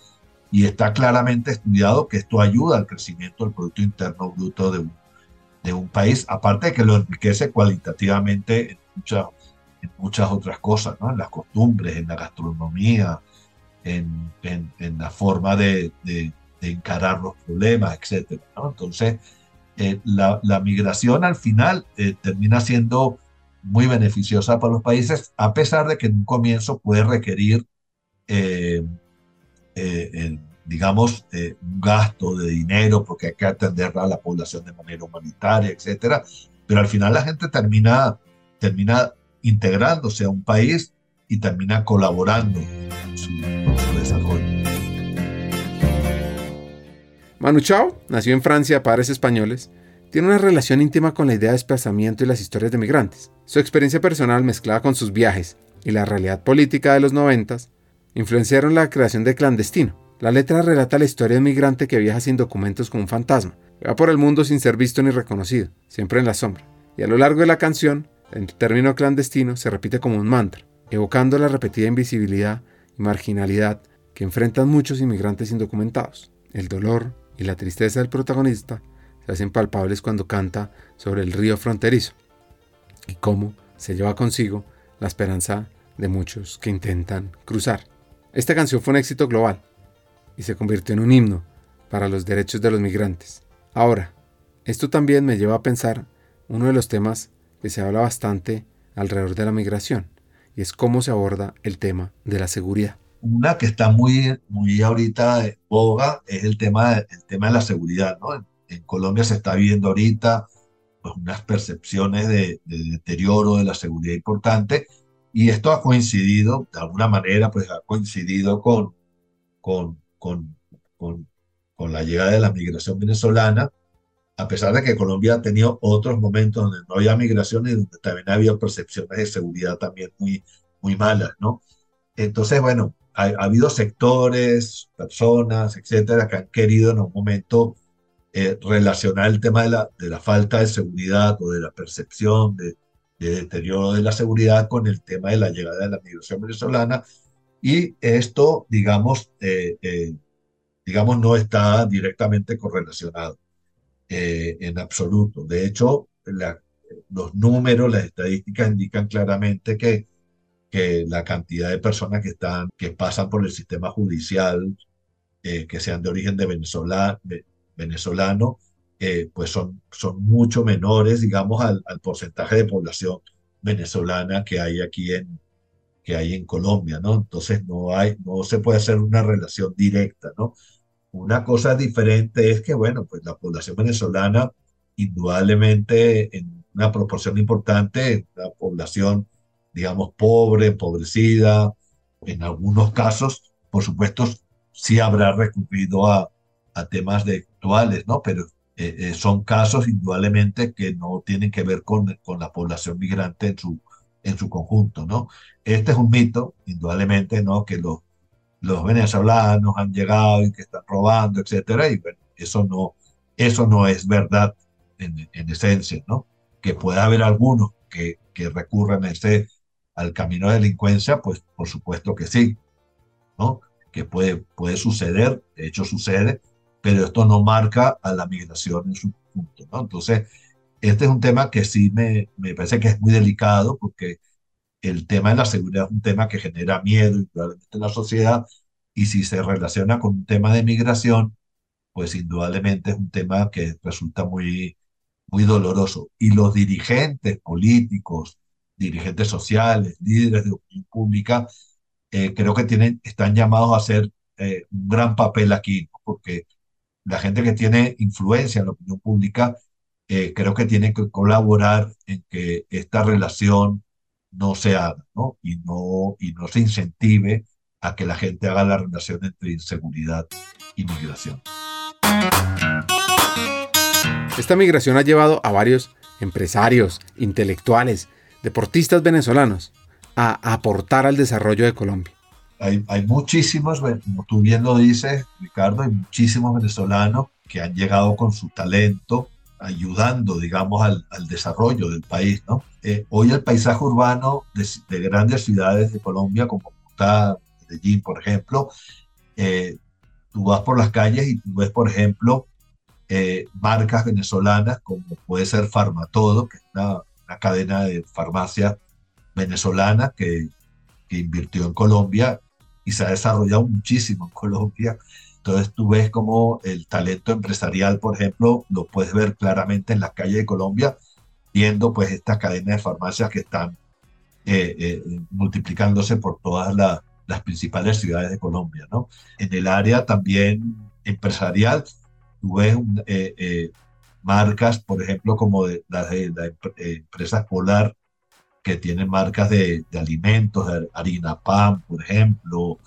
Y está claramente estudiado que esto ayuda al crecimiento del Producto Interno Bruto de un, de un país, aparte de que lo enriquece cualitativamente en muchas, en muchas otras cosas, ¿no? en las costumbres, en la gastronomía, en, en, la forma de, de, encarar los problemas, etc. ¿no? Entonces, eh, la, la, migración al final eh, termina siendo muy beneficiosa para los países, a pesar de que en un comienzo puede requerir, eh, eh, digamos, un gasto de dinero porque hay que atender a la población de manera humanitaria, etcétera. Pero al final la gente termina, termina integrándose a un país y termina colaborando en su, desarrollo. Manu Chao nació en Francia, padres españoles. Tiene una relación íntima con la idea de desplazamiento y las historias de migrantes. Su experiencia personal mezclada con sus viajes y la realidad política de los noventas influenciaron la creación de Clandestino. La letra relata la historia de un migrante que viaja sin documentos como un fantasma, va por el mundo sin ser visto ni reconocido, siempre en la sombra. Y a lo largo de la canción, el término clandestino se repite como un mantra, evocando la repetida invisibilidad y marginalidad que enfrentan muchos inmigrantes indocumentados. El dolor y la tristeza del protagonista se hacen palpables cuando canta sobre el río fronterizo y cómo se lleva consigo la esperanza de muchos que intentan cruzar. Esta canción fue un éxito global y se convirtió en un himno para los derechos de los migrantes. Ahora, esto también me lleva a pensar uno de los temas que se habla bastante alrededor de la migración, y es cómo se aborda el tema de la seguridad. Una que está muy, muy ahorita de boga es el tema, el tema de la seguridad. ¿no? En, Colombia se está viendo ahorita pues, unas percepciones de, deterioro de la seguridad importante y esto ha coincidido, de alguna manera, pues ha coincidido con, con, con, con, con la llegada de la migración venezolana a pesar de que Colombia ha tenido otros momentos donde no había migración y donde también había percepciones de seguridad también muy, muy malas, ¿no? Entonces, bueno, ha, habido sectores, personas, etcétera, que han querido en un momento eh, relacionar el tema de la, de la falta de seguridad o de la percepción de, deterioro de la seguridad con el tema de la llegada de la migración venezolana. Y esto, digamos, eh, eh, digamos, no está directamente correlacionado. Eh, en absoluto. De hecho, los números, las estadísticas indican claramente que, que la cantidad de personas que, están, que pasan por el sistema judicial, que sean de origen de Venezuela, venezolano, pues son, son mucho menores, digamos, al, porcentaje de población venezolana que hay aquí en, que hay en Colombia, ¿no? Entonces no hay, no se puede hacer una relación directa, ¿no? Una cosa diferente es que, bueno, pues la población venezolana, indudablemente en una proporción importante, una población, digamos, pobre, empobrecida, en algunos casos, por supuesto, sí habrá recurrido a, a temas de actuales, ¿no? Pero eh, eh, son casos indudablemente que no tienen que ver con, con la población migrante en su, en su conjunto, ¿no? Este es un mito, indudablemente, ¿no? Que los los venezolanos han llegado y que están robando, etcétera, y bueno, eso no, eso no es verdad en, en esencia, ¿no? Que pueda haber algunos que, que recurran a ese, al camino de delincuencia, pues por supuesto que sí, ¿no? Que puede, puede suceder, de hecho sucede, pero esto no marca a la migración en su conjunto, ¿no? Entonces, este es un tema que sí me, me parece que es muy delicado porque el tema de la seguridad es un tema que genera miedo en la sociedad y si se relaciona con un tema de migración, pues indudablemente es un tema que resulta muy, muy doloroso. Y los dirigentes políticos, dirigentes sociales, líderes de opinión pública, eh, creo que tienen, están llamados a hacer eh, un gran papel aquí, porque la gente que tiene influencia en la opinión pública, eh, creo que tiene que colaborar en que esta relación no se haga, ¿no? Y no, y no se incentive a que la gente haga la relación entre inseguridad y migración. Esta migración ha llevado a varios empresarios, intelectuales, deportistas venezolanos a aportar al desarrollo de Colombia. Hay, hay muchísimos, como tú bien lo dices, Ricardo, hay muchísimos venezolanos que han llegado con su talento, ayudando, digamos, al, al desarrollo del país, ¿no? Eh, hoy el paisaje urbano de, grandes ciudades de Colombia, como Bogotá, Medellín, por ejemplo, eh, tú vas por las calles y tú ves, por ejemplo, eh, marcas venezolanas como puede ser Farmatodo, que es una, una cadena de farmacia venezolana que, que invirtió en Colombia y se ha desarrollado muchísimo en Colombia. Entonces tú ves como el talento empresarial, por ejemplo, lo puedes ver claramente en las calles de Colombia viendo pues estas cadenas de farmacias que están eh, eh, multiplicándose por todas las principales ciudades de Colombia. ¿no? En el área también empresarial, tú ves eh, marcas, por ejemplo, como de, las de la empresa Polar, que tienen marcas de, de alimentos, de harina pan, por ejemplo,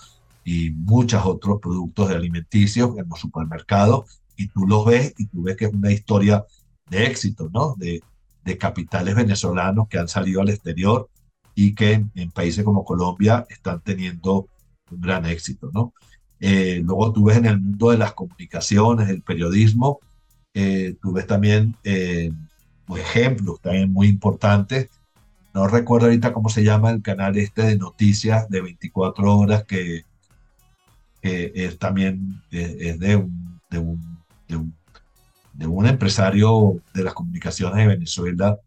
y muchos otros productos de alimenticios en los supermercados, y tú los ves y tú ves que es una historia de éxito, ¿no? De, de capitales venezolanos que han salido al exterior y que en, países como Colombia están teniendo un gran éxito, ¿no? Eh, luego tú ves en el mundo de las comunicaciones, el periodismo, eh, tú ves también eh, ejemplos también muy importantes. No recuerdo ahorita cómo se llama el canal este de noticias de 24 horas que, es también es de un, de un, de un empresario de las comunicaciones de Venezuela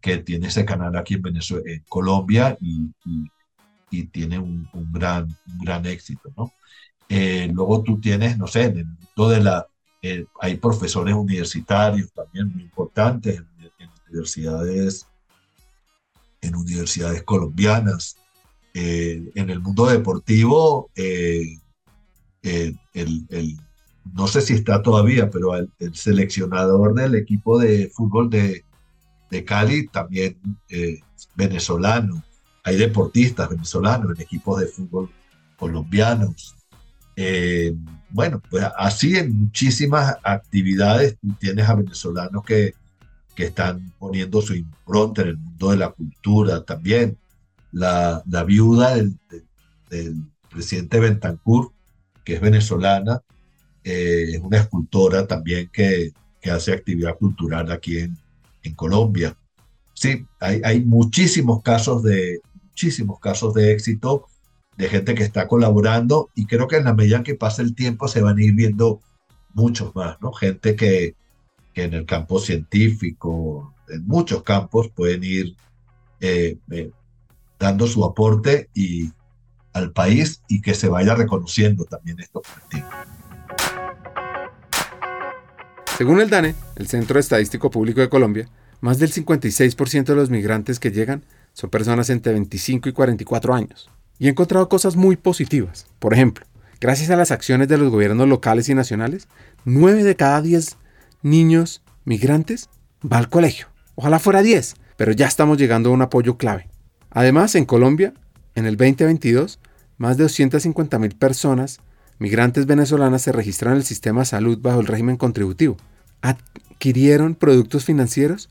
que tiene ese canal aquí en, Venezuela, en Colombia y, y, tiene un, un, gran, éxito. ¿no? Eh, luego tú tienes, no sé. Eh, hay profesores universitarios también muy importantes en, universidades en universidades colombianas. Eh, en el mundo deportivo, el, el no sé si está todavía, pero el, seleccionador del equipo de fútbol de, de Cali también eh, venezolano. Hay deportistas venezolanos en equipos de fútbol colombianos. Eh, bueno, pues así en muchísimas actividades tienes a venezolanos que, que están poniendo su impronta en el mundo de la cultura también. La, viuda del, presidente Bentancur, que es venezolana, eh, es una escultora también que, que, hace actividad cultural aquí en, en Colombia. Sí, hay, hay, muchísimos casos de muchísimos casos de éxito de gente que está colaborando y creo que en la medida que pasa el tiempo se van a ir viendo muchos más, ¿no? Gente que, que en el campo científico, en muchos campos pueden ir eh, eh, dando su aporte y, al país y que se vaya reconociendo también estos colectivos. Según el DANE, el Centro Estadístico Público de Colombia, más del 56% de los migrantes que llegan son personas entre 25 y 44 años. Y he encontrado cosas muy positivas. Por ejemplo, gracias a las acciones de los gobiernos locales y nacionales, 9 de cada 10 niños migrantes va al colegio. Ojalá fuera 10, pero ya estamos llegando a un apoyo clave. Además, en Colombia, en el 2022, más de 250.000 personas migrantes venezolanas se registraron en el sistema de salud bajo el régimen contributivo, adquirieron productos financieros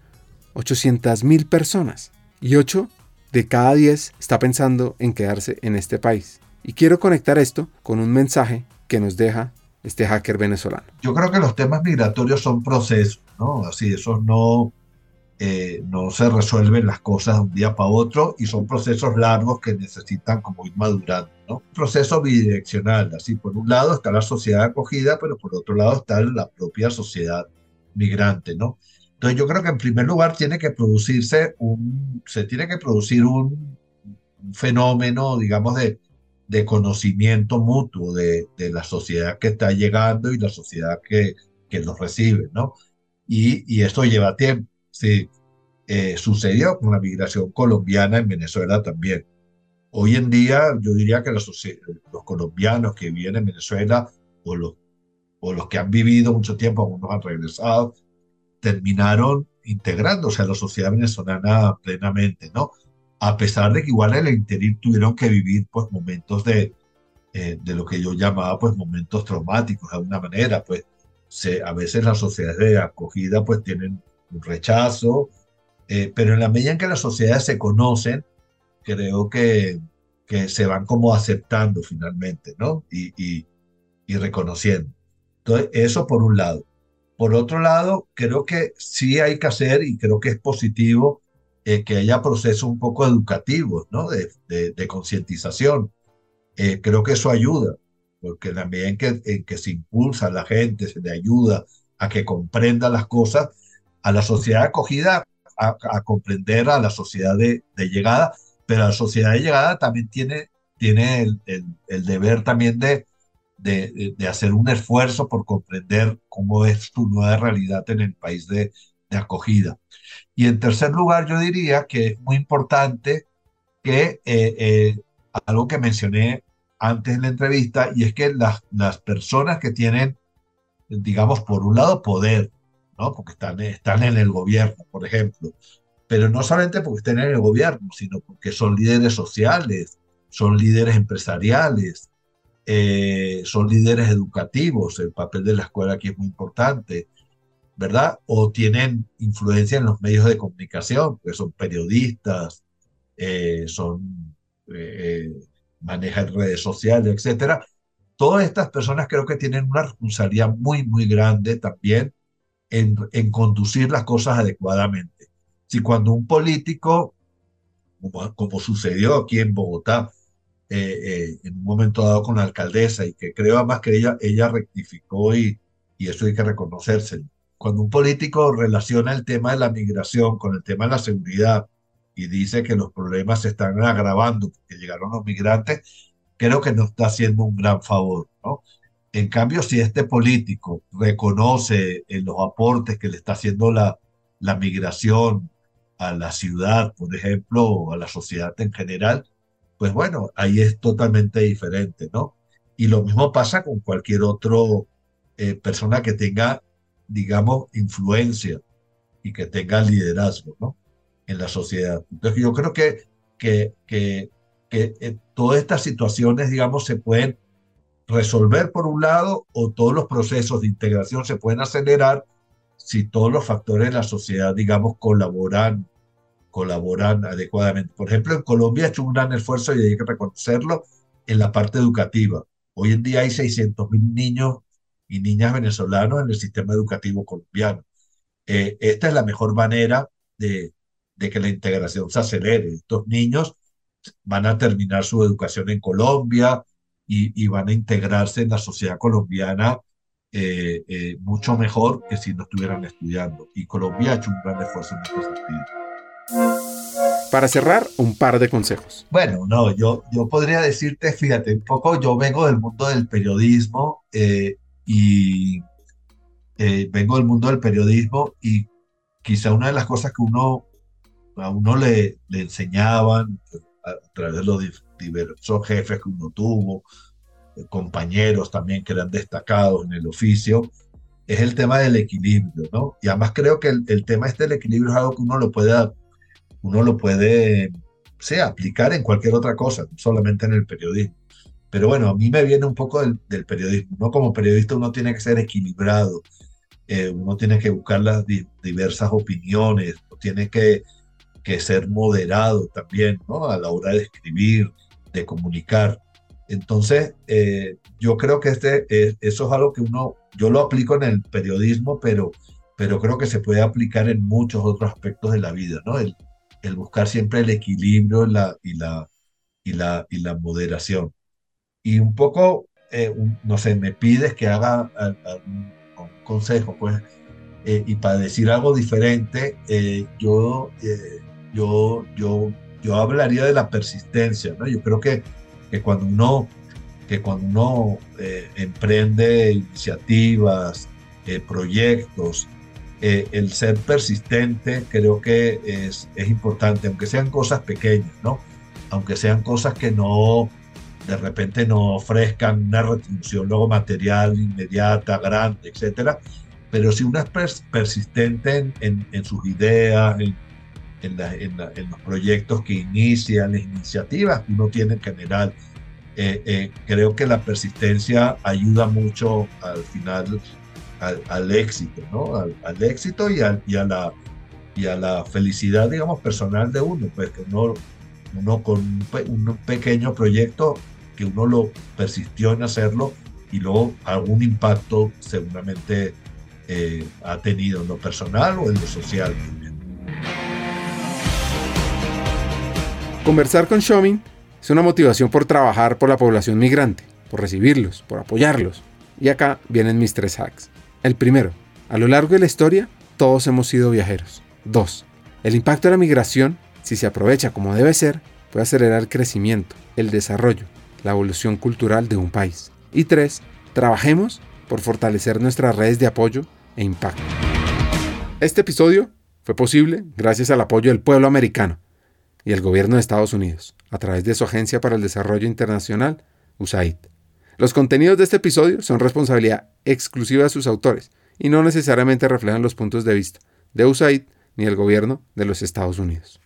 800 mil personas y 8 de cada 10 está pensando en quedarse en este país. Y quiero conectar esto con un mensaje que nos deja este hacker venezolano. Yo creo que los temas migratorios son procesos, ¿no? Así, esos no, eh, no se resuelven las cosas de un día para otro y son procesos largos que necesitan como ir madurando, ¿no? Un proceso bidireccional, así, por un lado está la sociedad acogida, pero por otro lado está la propia sociedad migrante, ¿no? Entonces yo creo que en primer lugar tiene que producirse un, se tiene que producir un, fenómeno, digamos, de, de conocimiento mutuo de, de, la sociedad que está llegando y la sociedad que, que los recibe, ¿no? Y, y esto lleva tiempo, sí. Eh, sucedió con la migración colombiana en Venezuela también. Hoy en día yo diría que los, los colombianos que viven en Venezuela o los o los que han vivido mucho tiempo, algunos han regresado, terminaron integrándose a la sociedad venezolana plenamente, ¿no? A pesar de que igual en el interior tuvieron que vivir pues momentos de, eh, de lo que yo llamaba pues momentos traumáticos de alguna manera, pues se, a veces las sociedades de acogida pues tienen un rechazo, eh, pero en la medida en que las sociedades se conocen, creo que, que se van como aceptando finalmente, ¿no? Y, y, y reconociendo. Entonces, eso por un lado. Por otro lado, creo que sí hay que hacer y creo que es positivo eh, que haya procesos un poco educativos, ¿no? De, de, concientización. Eh, creo que eso ayuda, porque también que, en que se impulsa a la gente, se le ayuda a que comprenda las cosas, a la sociedad acogida, a, comprender a la sociedad de, de, llegada, pero la sociedad de llegada también tiene, tiene el, deber también de, de, hacer un esfuerzo por comprender cómo es tu nueva realidad en el país de, acogida. Y en tercer lugar, yo diría que es muy importante que eh, eh, algo que mencioné antes en la entrevista, y es que las, las personas que tienen, digamos, por un lado, poder, ¿no? Porque están, están en el gobierno, por ejemplo, pero no solamente porque estén en el gobierno, sino porque son líderes sociales, son líderes empresariales, eh, son líderes educativos, el papel de la escuela aquí es muy importante, ¿verdad? O tienen influencia en los medios de comunicación, que son periodistas, eh, son, eh, manejan redes sociales, etcétera. Todas estas personas creo que tienen una responsabilidad muy, muy grande también en, en conducir las cosas adecuadamente. Si cuando un político, como, como sucedió aquí en Bogotá, eh, eh, en un momento dado con la alcaldesa y que creo además que ella, ella rectificó y, y eso hay que reconocerse. Cuando un político relaciona el tema de la migración con el tema de la seguridad y dice que los problemas se están agravando porque llegaron los migrantes, creo que no está haciendo un gran favor, ¿no? En cambio, si este político reconoce en los aportes que le está haciendo la, la migración a la ciudad, por ejemplo, o a la sociedad en general, pues bueno, ahí es totalmente diferente, ¿no? Y lo mismo pasa con cualquier otro eh, persona que tenga, digamos, influencia y que tenga liderazgo, ¿no? En la sociedad. Entonces yo creo que, que, que, que eh, todas estas situaciones, digamos, se pueden resolver por un lado o todos los procesos de integración se pueden acelerar si todos los factores de la sociedad, digamos, colaboran colaboran adecuadamente. Por ejemplo, en Colombia ha hecho un gran esfuerzo y hay que reconocerlo en la parte educativa. Hoy en día hay 600 mil niños y niñas venezolanos en el sistema educativo colombiano. Eh, esta es la mejor manera de, de que la integración se acelere. Estos niños van a terminar su educación en Colombia y, y van a integrarse en la sociedad colombiana eh, eh, mucho mejor que si no estuvieran estudiando. Y Colombia ha hecho un gran esfuerzo en este sentido. Para cerrar, un par de consejos. Bueno, no, yo, yo podría decirte, fíjate, un poco yo vengo del mundo del periodismo eh, y eh, vengo del mundo del periodismo y quizá una de las cosas que uno a uno le, le enseñaban a, través de los diversos jefes que uno tuvo, eh, compañeros también que eran destacados en el oficio, es el tema del equilibrio, ¿no? Y además creo que el, el tema este del equilibrio es algo que uno lo puede uno lo puede sea, aplicar en cualquier otra cosa, solamente en el periodismo. Pero bueno, a mí me viene un poco del, del periodismo. ¿no? Como periodista uno tiene que ser equilibrado, eh, uno tiene que buscar las di diversas opiniones, uno tiene que, que ser moderado también ¿no? a la hora de escribir, de comunicar. Entonces, eh, yo creo que este, eh, eso es algo que uno, yo lo aplico en el periodismo, pero, pero creo que se puede aplicar en muchos otros aspectos de la vida, ¿no? El, el buscar siempre el equilibrio la, y, la, y, la, y la moderación. Y un poco, eh, no sé, me pides que haga un, consejo, pues, eh, y para decir algo diferente, eh, yo, yo, yo, yo hablaría de la persistencia, ¿no? Yo creo que, que cuando uno, que cuando uno emprende iniciativas, proyectos, eh, el ser persistente creo que es, es importante, aunque sean cosas pequeñas, ¿no? Aunque sean cosas que no, de repente no ofrezcan una retribución luego material inmediata, grande, etcétera, pero si uno es persistente en, en, sus ideas, en, en, los proyectos que inicia, las iniciativas que uno tiene en general, eh, eh, creo que la persistencia ayuda mucho al final al, éxito, ¿no? Al, éxito y, y, a la, y a la felicidad, digamos, personal de uno, pues que uno, uno con un, pequeño proyecto que uno lo persistió en hacerlo y luego algún impacto seguramente eh, ha tenido en lo personal o en lo social Conversar con Shomin es una motivación por trabajar por la población migrante, por recibirlos, por apoyarlos. Y acá vienen mis tres hacks. El primero, a lo largo de la historia, todos hemos sido viajeros. 2. El impacto de la migración, si se aprovecha como debe ser, puede acelerar el crecimiento, el desarrollo, la evolución cultural de un país. Y 3. Trabajemos por fortalecer nuestras redes de apoyo e impacto. Este episodio fue posible gracias al apoyo del pueblo americano y el gobierno de Estados Unidos, a través de su Agencia para el Desarrollo Internacional, USAID. Los contenidos de este episodio son responsabilidad exclusiva de sus autores y no necesariamente reflejan los puntos de vista de USAID ni el gobierno de los Estados Unidos.